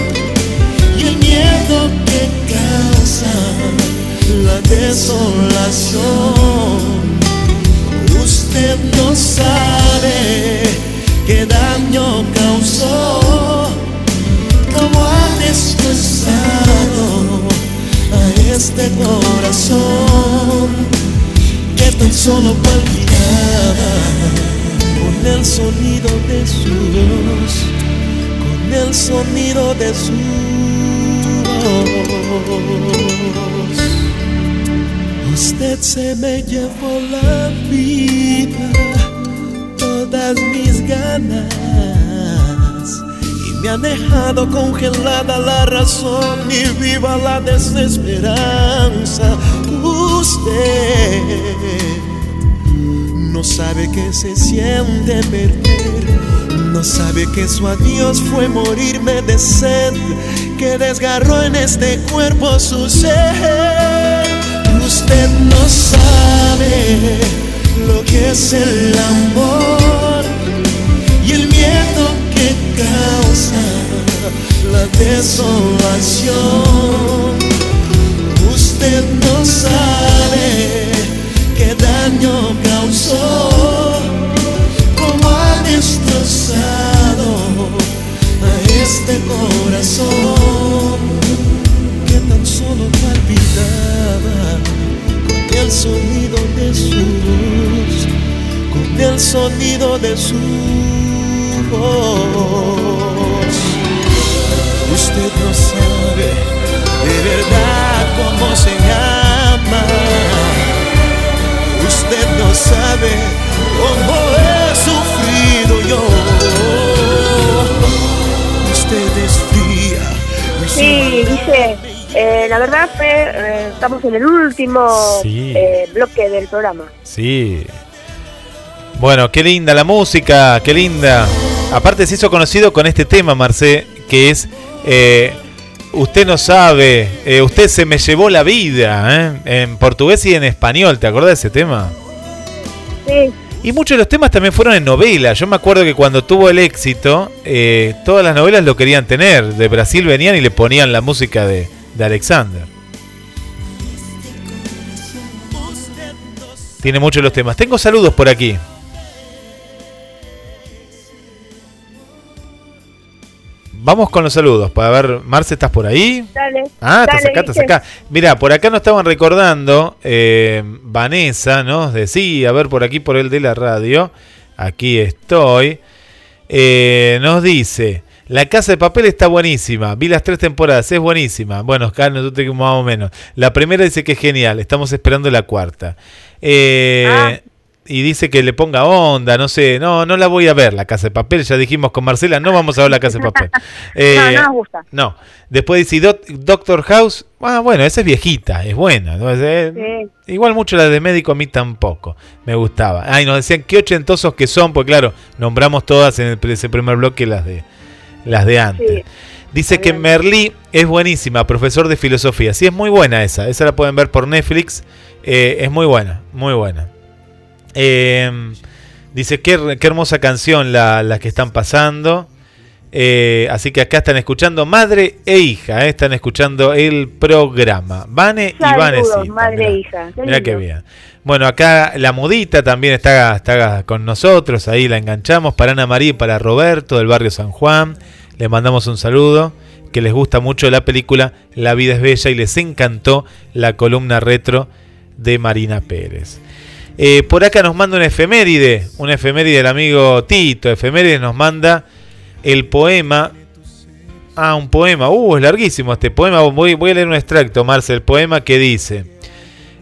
miedo que causa la desolación. Usted no sabe qué daño causó, cómo ha destrozado a este corazón que tan solo palpitaba con el sonido de su voz, con el sonido de su. Usted se me llevó la vida, todas mis ganas, y me ha dejado congelada la razón y viva la desesperanza. Usted no sabe que se siente perder. No sabe que su adiós fue morirme de sed, que desgarró en este cuerpo su ser. Usted no sabe lo que es el amor y el miedo que causa la desolación. Usted no sabe qué daño causó, cómo ha destrozado este corazón que tan solo palpitaba con el sonido de su voz, con el sonido de su voz. Usted no sabe de verdad cómo se llama. Usted no sabe cómo he sufrido yo. Sí, dice, eh, la verdad fue, eh, estamos en el último Sí. eh, bloque del programa. Sí. Bueno, qué linda la música, qué linda. Aparte se hizo conocido con este tema, Marcé, que es eh, Usted no sabe, eh, usted se me llevó la vida, ¿eh? en portugués y en español, ¿te acordás de ese tema? Sí, Y muchos de los temas también fueron en novelas. Yo me acuerdo que cuando tuvo el éxito, eh, todas las novelas lo querían tener. De Brasil venían y le ponían la música de, de Alexander. Tiene muchos los temas. Tengo saludos por aquí. Vamos con los saludos para ver. Marce, ¿estás por ahí? dale. Ah, estás acá, estás acá. Mira, por acá nos estaban recordando, eh, Vanessa nos decía, a ver por aquí, por el de la radio, aquí estoy, Eh, nos dice, la casa de papel está buenísima, vi las tres temporadas, es buenísima. Bueno, acá nosotros más o menos. La primera dice que es genial, estamos esperando la cuarta. Eh, Ah. Y dice que le ponga onda, no sé, no, no la voy a ver, la casa de papel, ya dijimos con Marcela, no vamos a ver la casa de papel. Eh, no, no nos gusta. no. Después dice Doctor House. Ah, bueno, esa es viejita, es buena. ¿no? Es, eh, Sí. Igual mucho la de médico a mí tampoco. Me gustaba. Ay, nos decían qué ochentosos que son, pues claro, nombramos todas en el, ese primer bloque las de las de antes. Sí. Dice que Merlí es buenísima, profesor de filosofía. Sí, es muy buena esa. Esa la pueden ver por Netflix. Eh, es muy buena, muy buena. Eh, dice, qué, qué hermosa canción la, la que están pasando. Eh, así que acá están escuchando madre e hija. eh, están escuchando el programa. Vane y Saludos, Vanecita. madre mirá. e hija. Mirá qué bien. Bueno, acá la mudita también está, está con nosotros, ahí la enganchamos. Para Ana María y para Roberto del barrio San Juan, les mandamos un saludo, que les gusta mucho la película La vida es bella y les encantó la columna retro de Marina Pérez. Eh, por acá nos manda un efeméride, un efeméride del amigo Tito. Efeméride nos manda el poema. Ah, un poema. Uh, es larguísimo este poema. Voy, voy a leer un extracto, Marce. El poema que dice: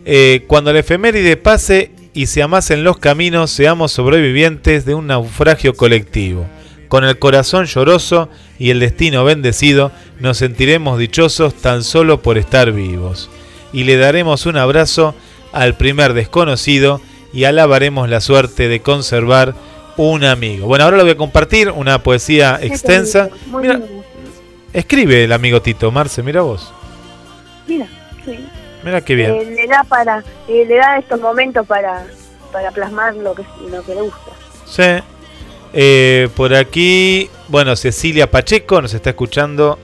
eh, Cuando la efeméride pase y se amasen los caminos, seamos sobrevivientes de un naufragio colectivo. Con el corazón lloroso y el destino bendecido, nos sentiremos dichosos tan solo por estar vivos. Y le daremos un abrazo al primer desconocido y alabaremos la suerte de conservar un amigo. Bueno, ahora lo voy a compartir, una poesía extensa. Mira, escribe el amigo Tito Marce, mira vos. Mira, sí. Mira qué bien. Eh, le da para, eh, le da estos momentos para, para plasmar lo que, lo que le gusta. Sí. Eh, por aquí, bueno, Cecilia Pacheco nos está escuchando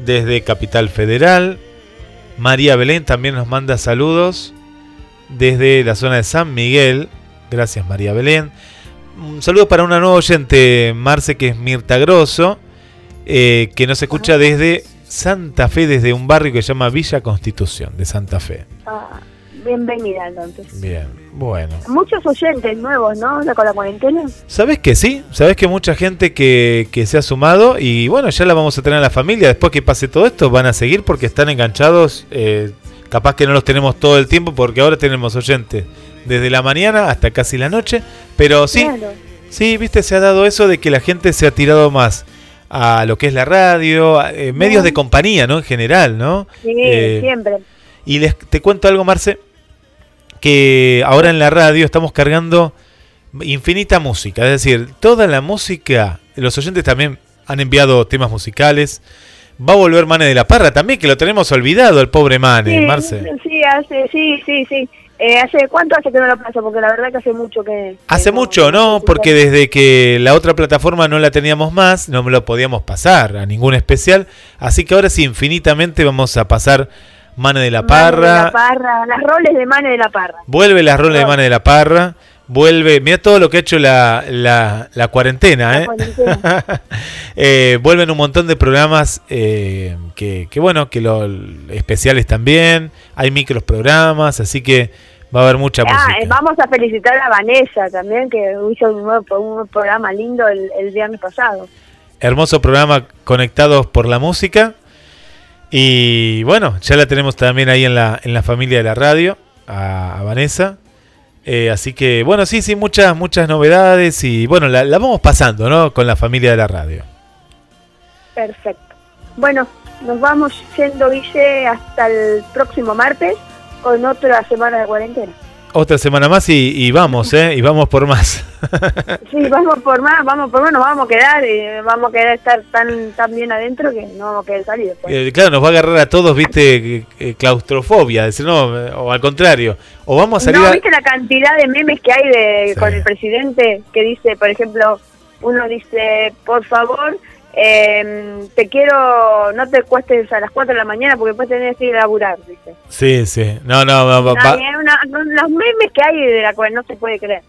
desde Capital Federal. María Belén también nos manda saludos desde la zona de San Miguel. Gracias María Belén. Un saludo para una nueva oyente, Marce, que es Mirta Grosso, eh, que nos escucha desde Santa Fe, desde un barrio que se llama Villa Constitución de Santa Fe. Ah, bienvenida entonces. Bien, bueno. Muchos oyentes nuevos, ¿no? Con la cuarentena. ¿Sabes que sí? ¿Sabes que mucha gente que, que se ha sumado y bueno, ya la vamos a tener en la familia. Después que pase todo esto, van a seguir porque están enganchados. eh, capaz que no los tenemos todo el tiempo porque ahora tenemos oyentes desde la mañana hasta casi la noche. Pero sí, Claro. sí, viste, se ha dado eso de que la gente se ha tirado más a lo que es la radio, a, eh, medios de compañía, ¿no? En general, ¿no? Sí, Eh, siempre. y les te cuento algo, Marce, que ahora en la radio estamos cargando infinita música, es decir, toda la música, los oyentes también han enviado temas musicales. Va a volver Mane de la Parra también, que lo tenemos olvidado, el pobre Mane, Sí, Marce. sí, hace, sí, sí, sí. Eh, ¿Hace cuánto hace que no lo paso? Porque la verdad que hace mucho que... Hace mucho, ¿no? Porque desde que la otra plataforma no la teníamos más, no me lo podíamos pasar a ningún especial. Así que ahora sí, infinitamente vamos a pasar Mane de la Mane Parra. de la Parra, las roles de Mane de la Parra. Vuelve las roles de Mane de la Parra. Vuelve, mira todo lo que ha hecho la, la, la cuarentena, ¿eh? Eh, vuelven un montón de programas eh, que, que, bueno, que lo especiales también. Hay micros programas, así que va a haber mucha Ah, música. eh, vamos a felicitar a Vanessa también, que hizo un, nuevo, un programa lindo el, el viernes pasado. Hermoso programa conectados por la música. Y bueno, ya la tenemos también ahí en la, en la familia de la radio, a, a Vanessa. Eh, así que bueno, sí, sí, muchas, muchas novedades y bueno, la, vamos pasando, ¿no? Con la familia de la radio. Perfecto. Bueno, nos vamos yendo, Guille, hasta el próximo martes con otra semana de cuarentena. Otra semana más y, y vamos, ¿eh? Y vamos por más. Sí, vamos por más, vamos por más, nos vamos a quedar, eh, vamos a quedar estar tan tan bien adentro que no vamos a querer salir después. Eh, claro, nos va a agarrar a todos, viste, eh, claustrofobia, decir, no, o al contrario, o vamos a salir ¿No a- viste la cantidad de memes que hay de con el presidente que dice, por ejemplo, uno dice, por favor, eh, te quiero, no te cuestes a las 4 de la mañana porque después tenés que ir a laburar, dice. Sí, sí, no, no, va- es una- los memes que hay de la cual no se puede creer.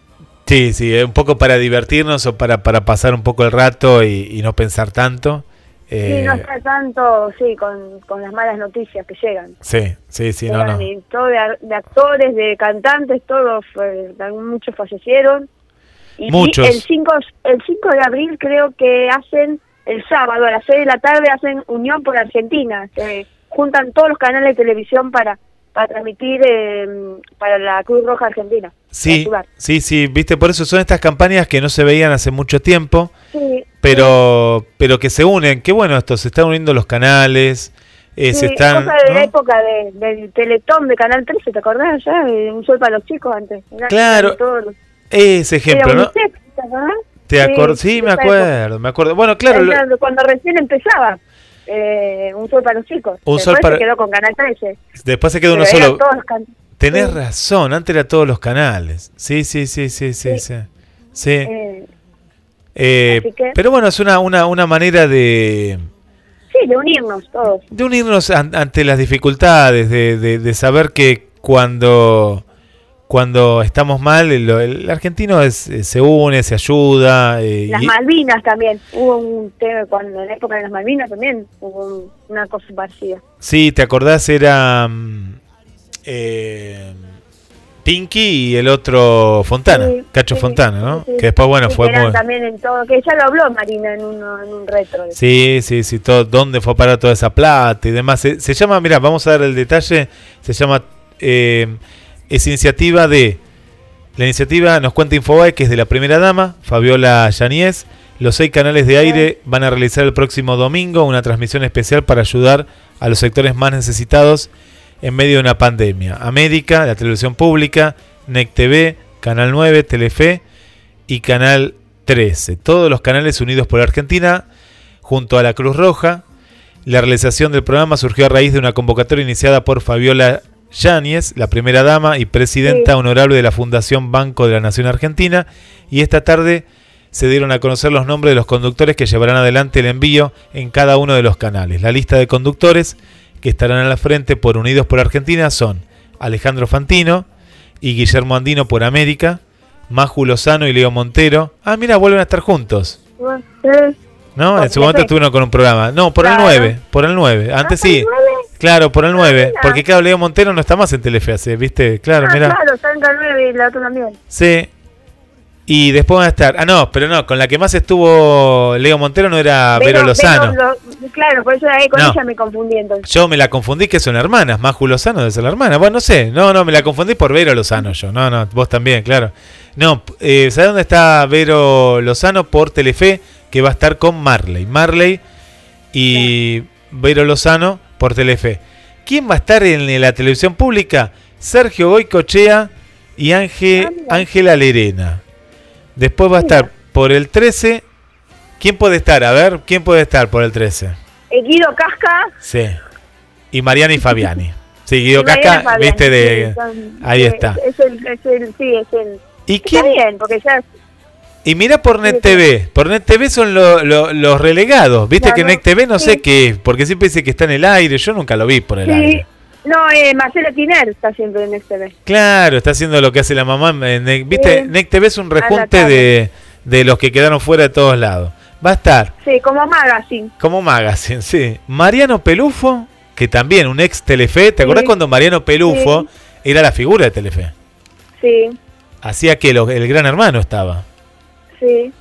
sí, sí, un poco para divertirnos o para, para pasar un poco el rato y, y no pensar tanto. Eh, Sí, no está tanto, sí, con, con las malas noticias que llegan. sí, sí, sí, no, Llegan no. y todo de actores, de cantantes, todos, eh, muchos fallecieron. Y Muchos. El 5, el 5 de abril creo que hacen, el sábado a las 6 de la tarde, hacen Unión por Argentina. Se juntan todos los canales de televisión para, para transmitir eh, para la Cruz Roja Argentina. Sí, sí, sí, viste, por eso son estas campañas que no se veían hace mucho tiempo, Sí, pero, pero que se unen. Qué bueno esto, se están uniendo los canales, eh, se sí, están... cosa de ¿no? la época de, del Teletón de Canal 13, ¿te acordás ya? De Un sol para los chicos antes. Era- Claro. Ese ejemplo, ¿no? UNICEF, ¿te acordás? ¿Te acor- sí, me acuerdo, me acuerdo. Bueno, claro, lo- cuando recién empezaba eh, Un Sol para los Chicos. Un Después Sol para- se quedó con Canal 13. después se quedó uno Pero eran solo. can- Tenés sí. razón, antes era todos los canales. Sí, sí, sí, sí, sí, sí. Sí. eh, Eh, que- Pero bueno, es una, una, una manera de, sí, de unirnos todos. de unirnos an- ante las dificultades, de, de- de saber que cuando, cuando estamos mal, el, el argentino es, eh, se une, se ayuda. eh, Las y- Malvinas también. Hubo un tema cuando en la época de las Malvinas también hubo un- una cosa parecida. sí, ¿te acordás? Era mm, eh, Pinky y el otro Fontana, Sí, Cacho sí, Fontana, ¿no? sí. Que después, bueno, fue muy... también en todo, que ya lo habló Marina en, uno, en un retro. Sí, sí, sí, todo, dónde fue a parar toda esa plata y demás. Se, se llama, mira, vamos a dar el detalle, se llama, eh, es iniciativa de, la iniciativa nos cuenta Infobae, que es de la primera dama, Fabiola Yanies. Los seis canales de aire van a realizar el próximo domingo una transmisión especial para ayudar a los sectores más necesitados en medio de una pandemia. América, la televisión pública, NEC TV, Canal 9, Telefe y Canal 13. Todos los canales unidos por Argentina junto a la Cruz Roja. La realización del programa surgió a raíz de una convocatoria iniciada por Fabiola Yáñez, la primera dama y presidenta Sí. honorable de la Fundación Banco de la Nación Argentina, y esta tarde se dieron a conocer los nombres de los conductores que llevarán adelante el envío en cada uno de los canales. La lista de conductores que estarán a la frente por Unidos por Argentina son Alejandro Fantino y Guillermo Andino por América, Maju Lozano y Leo Montero. Ah, mira, vuelven a estar juntos. ¿No? En su momento estuvieron con un programa. No, por el 9. Por el 9. Antes sí. Claro, por el 9. Porque claro, Leo Montero no está más en Telefe, hace, ¿viste? Claro, ah, mira. claro, está en 9 y la otra también. Sí. Y después van a estar. Ah, no, pero no, con la que más estuvo Leo Montero no era Vero, Lozano. Vero Lo- claro, por eso ahí con No. ella me confundí entonces. Yo me la confundí que son hermanas. Maju Lozano debe ser la hermana. Bueno, no sé. No, no, me la confundí por Vero Lozano yo. No, no, vos también, claro. No, eh, ¿sabés dónde está Vero Lozano? Por Telefe, que va a estar con Marley. Marley y Vero Lozano por Telefe. ¿Quién va a estar en la televisión pública? Sergio Goicochea y Ángel, Ángela Lerena. Después va a estar por el 13. ¿Quién puede estar? A ver, ¿quién puede estar por el 13? Eh, Guido Casca. Sí. Y Mariana y Fabiani. Sí, Guido y Casca, Fabiani, viste de. sí, son- Ahí eh, está. Es el, es el, sí, es el. ¿Y Está bien, porque ya. Y mira por Net TV. Por Net TV son lo- lo- los relegados. Viste que Claro, Net TV no sé qué es, porque siempre dice que está en el aire. Yo nunca lo vi por el Sí. aire. No, eh, Marcelo Tiner está siempre en este TV. Claro, está haciendo lo que hace la mamá. Viste, Sí. Net TV es un rejunte de, de los que quedaron fuera de todos lados. Va a estar Sí, como Magazine. como magazine, sí. Mariano Pelufo, que también un ex Telefe. ¿Te acordás cuando Mariano Pelufo era la figura de Telefe? Sí, Hacía que lo- el gran hermano estaba. Sí.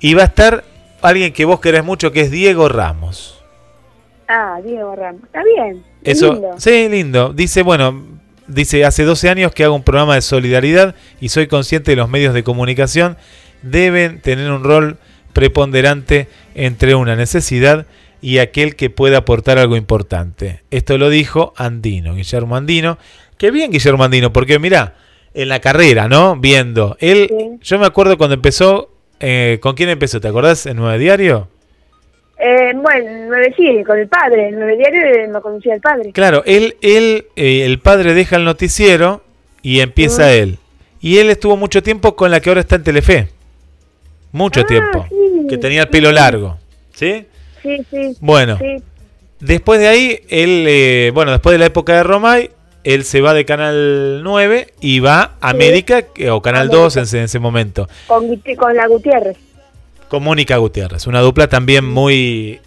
Y va a estar alguien que vos querés mucho, que es Diego Ramos. Ah, Diego Ramos. Está bien. Eso, lindo. sí, lindo. Dice, bueno, dice, hace 12 años que hago un programa de solidaridad y soy consciente de los medios de comunicación deben tener un rol preponderante entre una necesidad y aquel que pueda aportar algo importante. Esto lo dijo Andino, Guillermo Andino. Qué bien Guillermo Andino, porque mira, en la carrera, ¿no? Viendo. Él, yo me acuerdo cuando empezó, eh, ¿con quién empezó? ¿Te acordás? ¿En Nueve Diario? Eh, bueno, 9 sí, con el padre. El 9 diario eh, me conocía el padre. Claro, él, él eh, el padre deja el noticiero y empieza él. Y él estuvo mucho tiempo con la que ahora está en Telefe. Mucho tiempo. Ah, sí, que tenía el pelo largo. ¿Sí? Sí, sí. Bueno. Sí. Después de ahí, él, eh, bueno, después de la época de Romay, él se va de Canal 9 y va a América, o Canal América. 2 en ese, en ese momento. Con, la Gutiérrez. Con Mónica Gutiérrez. Una dupla también muy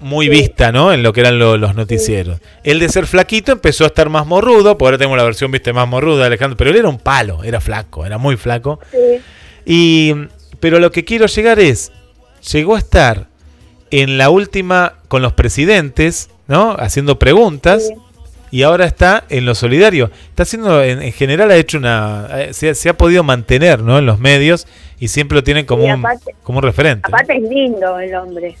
muy vista, ¿no? En lo que eran lo- los noticieros. Él de ser flaquito empezó a estar más morrudo, porque ahora tenemos la versión, viste, más morruda de Alejandro, pero él era un palo, era flaco, era muy flaco. Sí. Y pero lo que quiero llegar es llegó a estar en la última con los presidentes, ¿no? Haciendo preguntas. Y ahora está en lo solidario. Está haciendo, en, en general ha hecho una... eh, Se, ha- se ha podido mantener, ¿no? En los medios y siempre lo tienen como, un, como un referente. Aparte es lindo el hombre.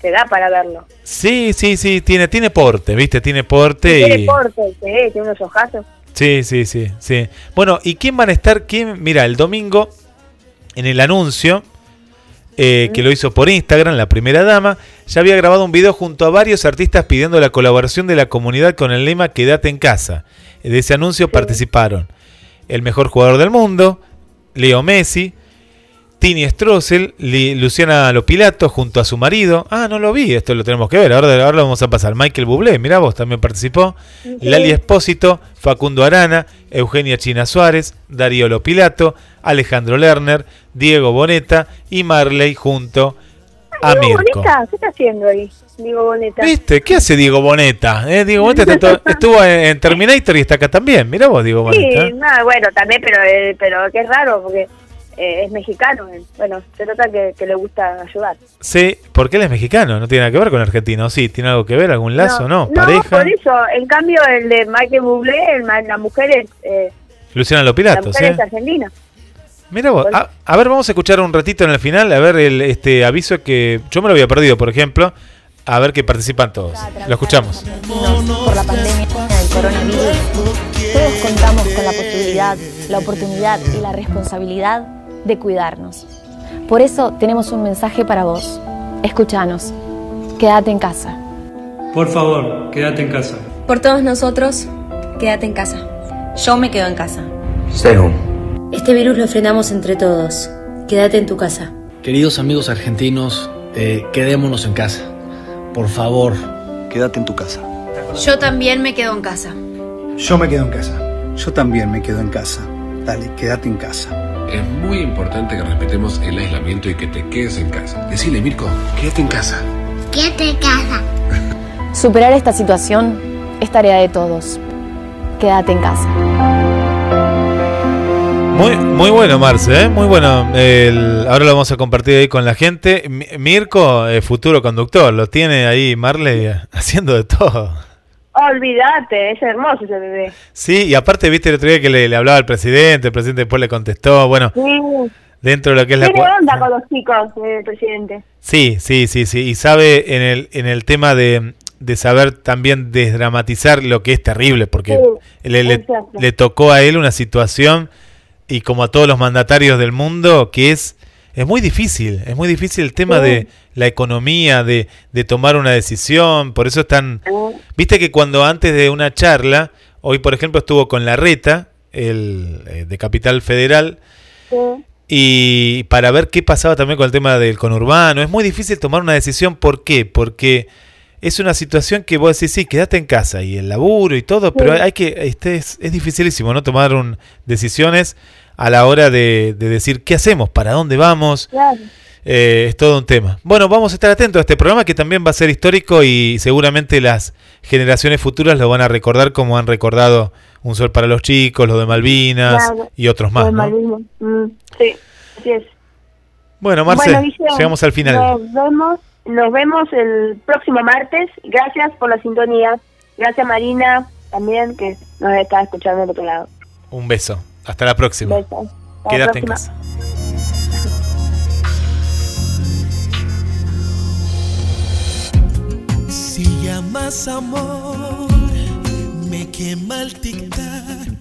Te da para verlo. Sí, sí, sí, tiene, tiene porte, ¿viste? Tiene porte Tiene y... porte, sí, tiene unos ojazos. Sí, sí, sí, sí. Bueno, ¿y quién van a estar? ¿Quién? Mira, el domingo, en el anuncio, eh, que lo hizo por Instagram, la primera dama, ya había grabado un video junto a varios artistas pidiendo la colaboración de la comunidad con el lema Quédate en casa. De ese anuncio participaron el mejor jugador del mundo, Leo Messi, Tini Stroessel, Li- Luciana Lopilato junto a su marido. Ah, no lo vi, esto lo tenemos que ver. Ahora, ahora lo vamos a pasar. Michael Bublé, mirá vos, también participó. Lali Espósito, Facundo Arana, Eugenia China Suárez, Darío Lopilato, Alejandro Lerner, Diego Boneta y Marley junto a Diego Mirko. Boneta, ¿qué está haciendo ahí? Diego Boneta. ¿Viste? ¿Qué hace Diego Boneta? Eh, Diego Boneta estuvo en, Terminator y está acá también. Mirá vos, Diego Boneta. Sí, no, bueno, también, pero, eh, pero que es raro porque eh, es mexicano. Bueno, se nota que, que le gusta ayudar. Sí, porque él es mexicano, no tiene nada que ver con argentino. Sí, tiene algo que ver, algún lazo, ¿no? Pareja. por eso. En cambio, el de Michael Bublé, el la mujer es, eh, Luciana la Lopilato, mujer ¿sí? es argentina. Mira vos, a, a ver, vamos a escuchar un ratito en el final, a ver el este aviso que yo me lo había perdido, por ejemplo, a ver que participan todos. Lo escuchamos. por la pandemia del coronavirus, todos contamos con la posibilidad, la oportunidad y la responsabilidad de cuidarnos. Por eso tenemos un mensaje para vos. Escúchanos. Quédate en casa. Por favor, quédate en casa. Por todos nosotros, quédate en casa. Yo me quedo en casa. Este virus lo frenamos entre todos. Quédate en tu casa. Queridos amigos argentinos, eh, quedémonos en casa. Por favor, quédate en tu casa. Yo también me quedo en casa. Yo me quedo en casa. Yo también me quedo en casa. Dale, quédate en casa. Es muy importante que respetemos el aislamiento y que te quedes en casa. Decile, Mirko, quédate en casa. Quédate en casa. Superar esta situación es tarea de todos. Quédate en casa. Muy, muy bueno, Marce, ¿eh? muy bueno. El- ahora lo vamos a compartir ahí con la gente. Mi- Mirko, eh, futuro conductor, lo tiene ahí Marley haciendo de todo. Olvídate, es hermoso ese bebé. Sí, y aparte, viste el otro día que le, le hablaba al presidente, el presidente después le contestó. Bueno, Sí. dentro de lo que es la. Tiene cua- onda con los chicos, eh, el presidente. Sí, sí, sí, sí. Y sabe en el, en el tema de, de saber también desdramatizar lo que es terrible, porque Sí, le, le- exacto. le tocó a él una situación, y como a todos los mandatarios del mundo, que es, es muy difícil. Es muy difícil el tema Sí. de la economía, de, de tomar una decisión. Por eso están. Viste que cuando antes de una charla, hoy por ejemplo estuvo con la reta, el eh, de Capital Federal, y para ver qué pasaba también con el tema del conurbano. Es muy difícil tomar una decisión. ¿Por qué? Porque es una situación que vos decís, sí, quédate en casa y el laburo y todo, pero hay que, este es, es dificilísimo, ¿no? Tomar un, decisiones a la hora de, de decir qué hacemos, para dónde vamos. Claro. Eh, es todo un tema. Bueno, vamos a estar atentos a este programa que también va a ser histórico y seguramente las generaciones futuras lo van a recordar como han recordado Un Sol para los Chicos, lo de Malvinas Claro. y otros más. Mm, sí, así es. Bueno, Marce, Bueno, Guille, llegamos al final. Nos vemos, nos vemos el próximo martes. Gracias por la sintonía. Gracias Marina también que nos está escuchando del otro lado. Un beso. Hasta la próxima. Besos. Hasta la Quédate en casa. Si llamas amor, me quema el tic-tac.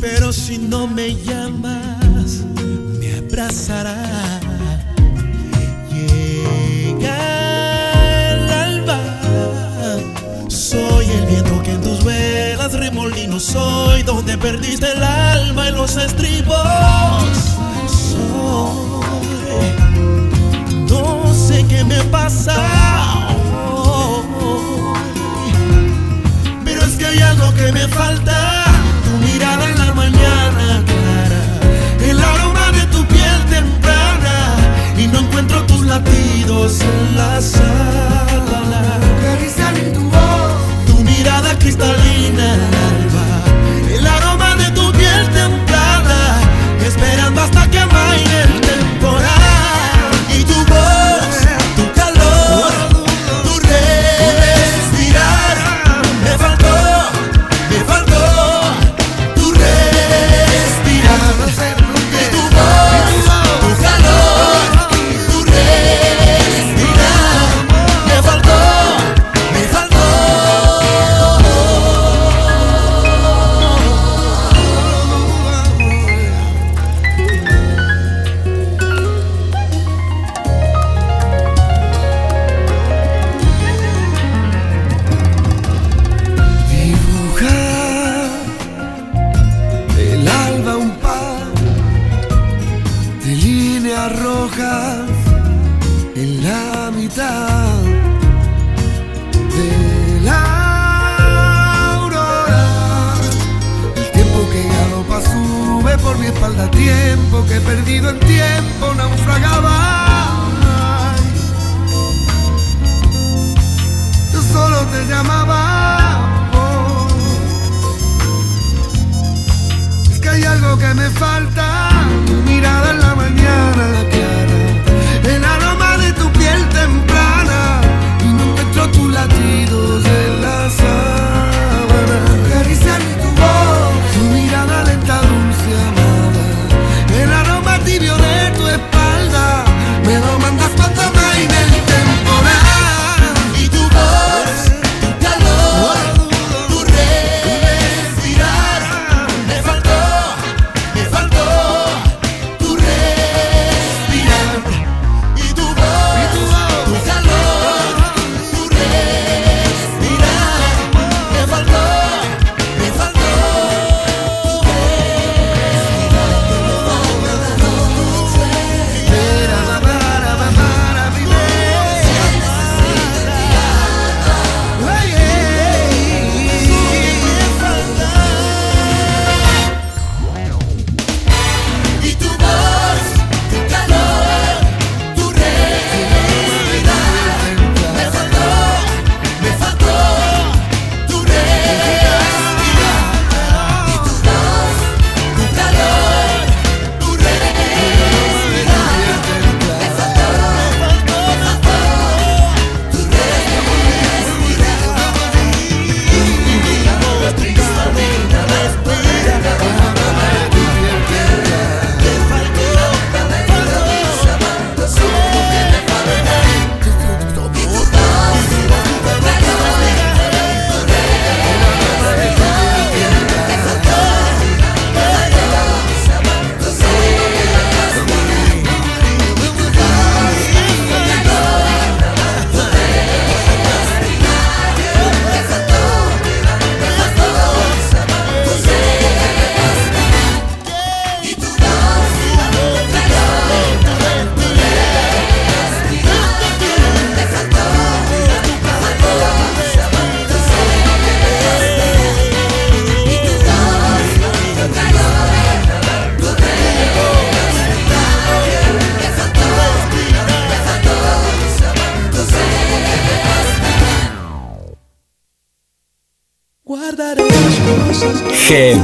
Pero si no me llamas, me abrazará. Llega el alba. Soy el viento velas remolino. Soy donde perdiste el alma en los estribos. Soy. No sé qué me pasa. Pero es que hay algo que me falta. Tu mirada en la mañana clara. El aroma de tu piel temprana. Y no encuentro tus latidos en la sala. en tu voz. Mirada cristalina al alba.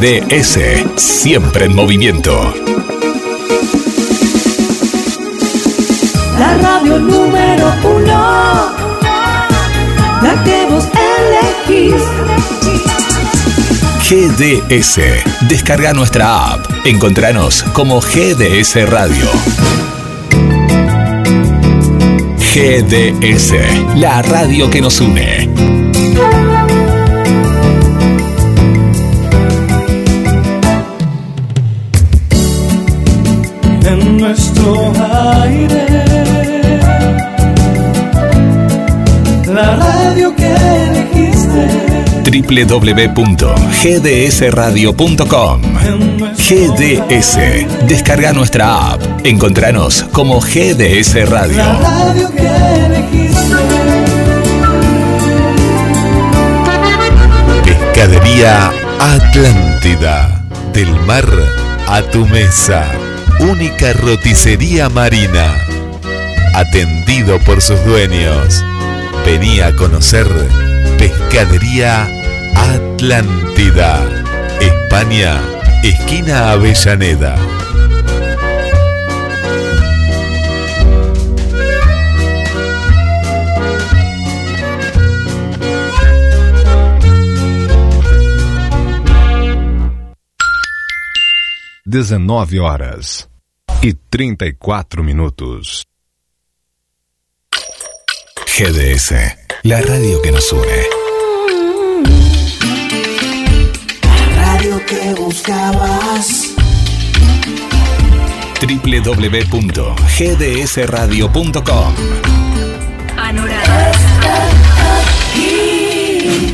GDS, siempre en movimiento. La radio número uno, la que vos elegís. GDS, descarga nuestra app. Encontranos como GDS Radio. GDS, la radio que nos une. www.gdsradio.com GDS, descarga nuestra app. Encontranos como GDS Radio. Pescadería Atlántida. Del mar a tu mesa. Única roticería marina. Atendido por sus dueños. Vení a conocer Pescadería Atlántida. España, esquina Avellaneda. Dezenove horas e 34 minutos. GDS, la radio que nos une. Radio que buscabas. www.gdsradio.com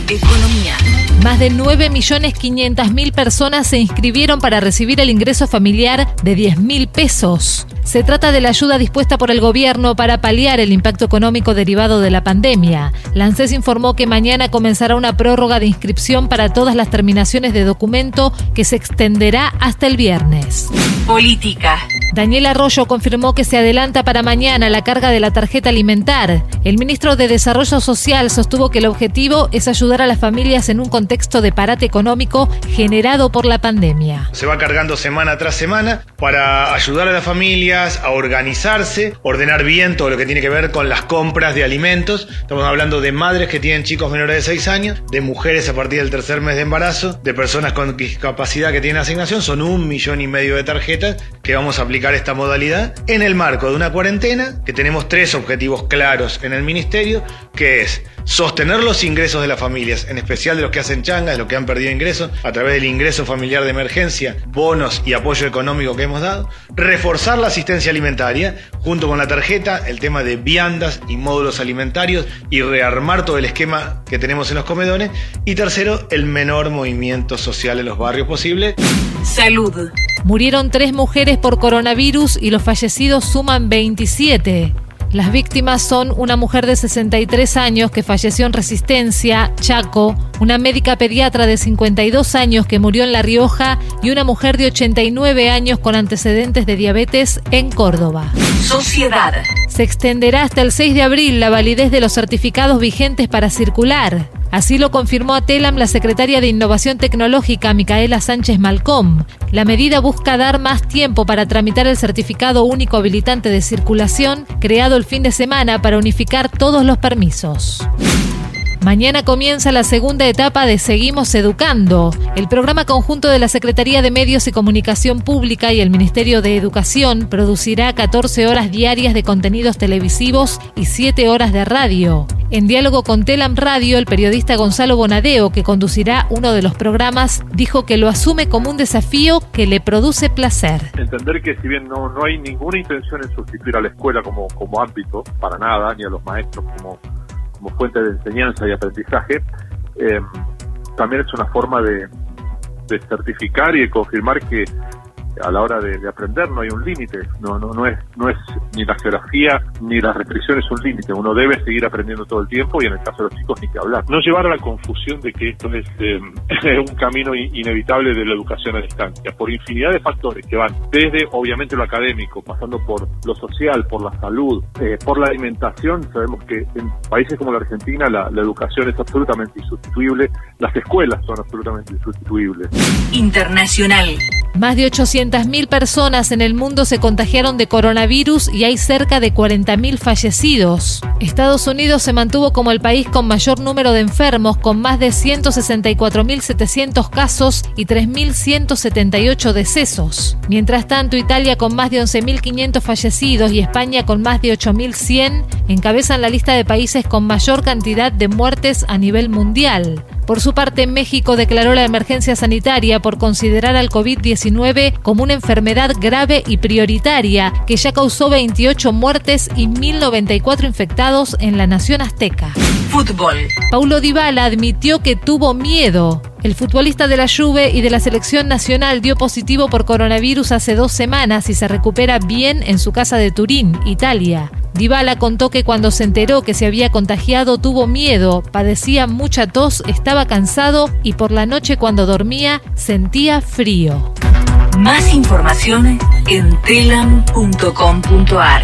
Economía, Más de 9.500.000 personas se inscribieron para recibir el ingreso familiar de 10.000 pesos. Se trata de la ayuda dispuesta por el gobierno para paliar el impacto económico derivado de la pandemia. La ANSES informó que mañana comenzará una prórroga de inscripción para todas las terminaciones de documento que se extenderá hasta el viernes. Política. Daniel Arroyo confirmó que se adelanta para mañana la carga de la tarjeta alimentar. El ministro de Desarrollo Social sostuvo que el objetivo es ayudar a las familias en un contexto de parate económico generado por la pandemia. Se va cargando semana tras semana para ayudar a las familias a organizarse, ordenar bien todo lo que tiene que ver con las compras de alimentos. Estamos hablando de madres que tienen chicos menores de 6 años, de mujeres a partir del tercer mes de embarazo, de personas con discapacidad que tienen asignación. Son un millón y medio de tarjetas que vamos a aplicar esta modalidad en el marco de una cuarentena que tenemos tres objetivos claros en el ministerio, que es sostener los ingresos de las familias, en especial de los que hacen changas, los que han perdido ingresos, a través del ingreso familiar de emergencia, bonos y apoyo económico que hemos dado, reforzar la asistencia alimentaria, junto con la tarjeta, el tema de viandas y módulos alimentarios y rearmar todo el esquema que tenemos en los comedores, y tercero, el menor movimiento social en los barrios posible. Salud. Murieron tres mujeres por coronavirus y los fallecidos suman 27. Las víctimas son una mujer de 63 años que falleció en Resistencia, Chaco, una médica pediatra de 52 años que murió en La Rioja y una mujer de 89 años con antecedentes de diabetes en Córdoba. Sociedad. Se extenderá hasta el 6 de abril la validez de los certificados vigentes para circular. Así lo confirmó a Telam la secretaria de Innovación Tecnológica, Micaela Sánchez Malcom. La medida busca dar más tiempo para tramitar el certificado único habilitante de circulación, creado el fin de semana para unificar todos los permisos. Mañana comienza la segunda etapa de Seguimos Educando. El programa conjunto de la Secretaría de Medios y Comunicación Pública y el Ministerio de Educación producirá 14 horas diarias de contenidos televisivos y 7 horas de radio. En diálogo con Telam Radio, el periodista Gonzalo Bonadeo, que conducirá uno de los programas, dijo que lo asume como un desafío que le produce placer. Entender que si bien no, no hay ninguna intención en sustituir a la escuela como, como ámbito, para nada, ni a los maestros como, como fuente de enseñanza y aprendizaje, eh, también es una forma de, de certificar y de confirmar que a la hora de, de aprender no hay un límite, no, no, no, es, no es ni la geografía ni las restricciones un límite, uno debe seguir aprendiendo todo el tiempo y en el caso de los chicos ni que hablar. No llevar a la confusión de que esto es eh, un camino inevitable de la educación a distancia, por infinidad de factores que van desde obviamente lo académico, pasando por lo social, por la salud, eh, por la alimentación, sabemos que en países como la Argentina la, la educación es absolutamente insustituible, las escuelas son absolutamente insustituibles. Internacional. Más de 800.000 personas en el mundo se contagiaron de coronavirus y hay cerca de 40.000 fallecidos. Estados Unidos se mantuvo como el país con mayor número de enfermos, con más de 164.700 casos y 3.178 decesos. Mientras tanto, Italia con más de 11.500 fallecidos y España con más de 8.100 encabezan la lista de países con mayor cantidad de muertes a nivel mundial. Por su parte, México declaró la emergencia sanitaria por considerar al COVID-19 como una enfermedad grave y prioritaria que ya causó 28 muertes y 1.094 infectados en la nación azteca. Fútbol. Paulo Dybala admitió que tuvo miedo. El futbolista de la Juve y de la selección nacional dio positivo por coronavirus hace dos semanas y se recupera bien en su casa de Turín, Italia. Dybala contó que cuando se enteró que se había contagiado tuvo miedo, padecía mucha tos, estaba cansado y por la noche cuando dormía sentía frío. Más información en telam.com.ar.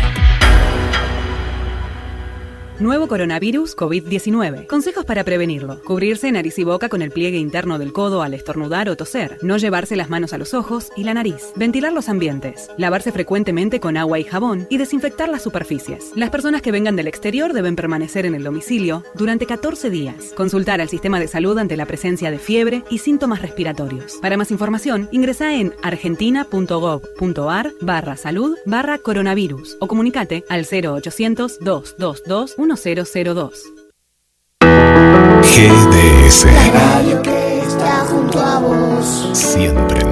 Nuevo coronavirus COVID-19. Consejos para prevenirlo. Cubrirse nariz y boca con el pliegue interno del codo al estornudar o toser. No llevarse las manos a los ojos y la nariz. Ventilar los ambientes. Lavarse frecuentemente con agua y jabón y desinfectar las superficies. Las personas que vengan del exterior deben permanecer en el domicilio durante 14 días. Consultar al sistema de salud ante la presencia de fiebre y síntomas respiratorios. Para más información, ingresa en argentina.gov.ar barra salud barra coronavirus o comunicate al 0800 222 1002. GDS. Radio que está junto a vos. Siempre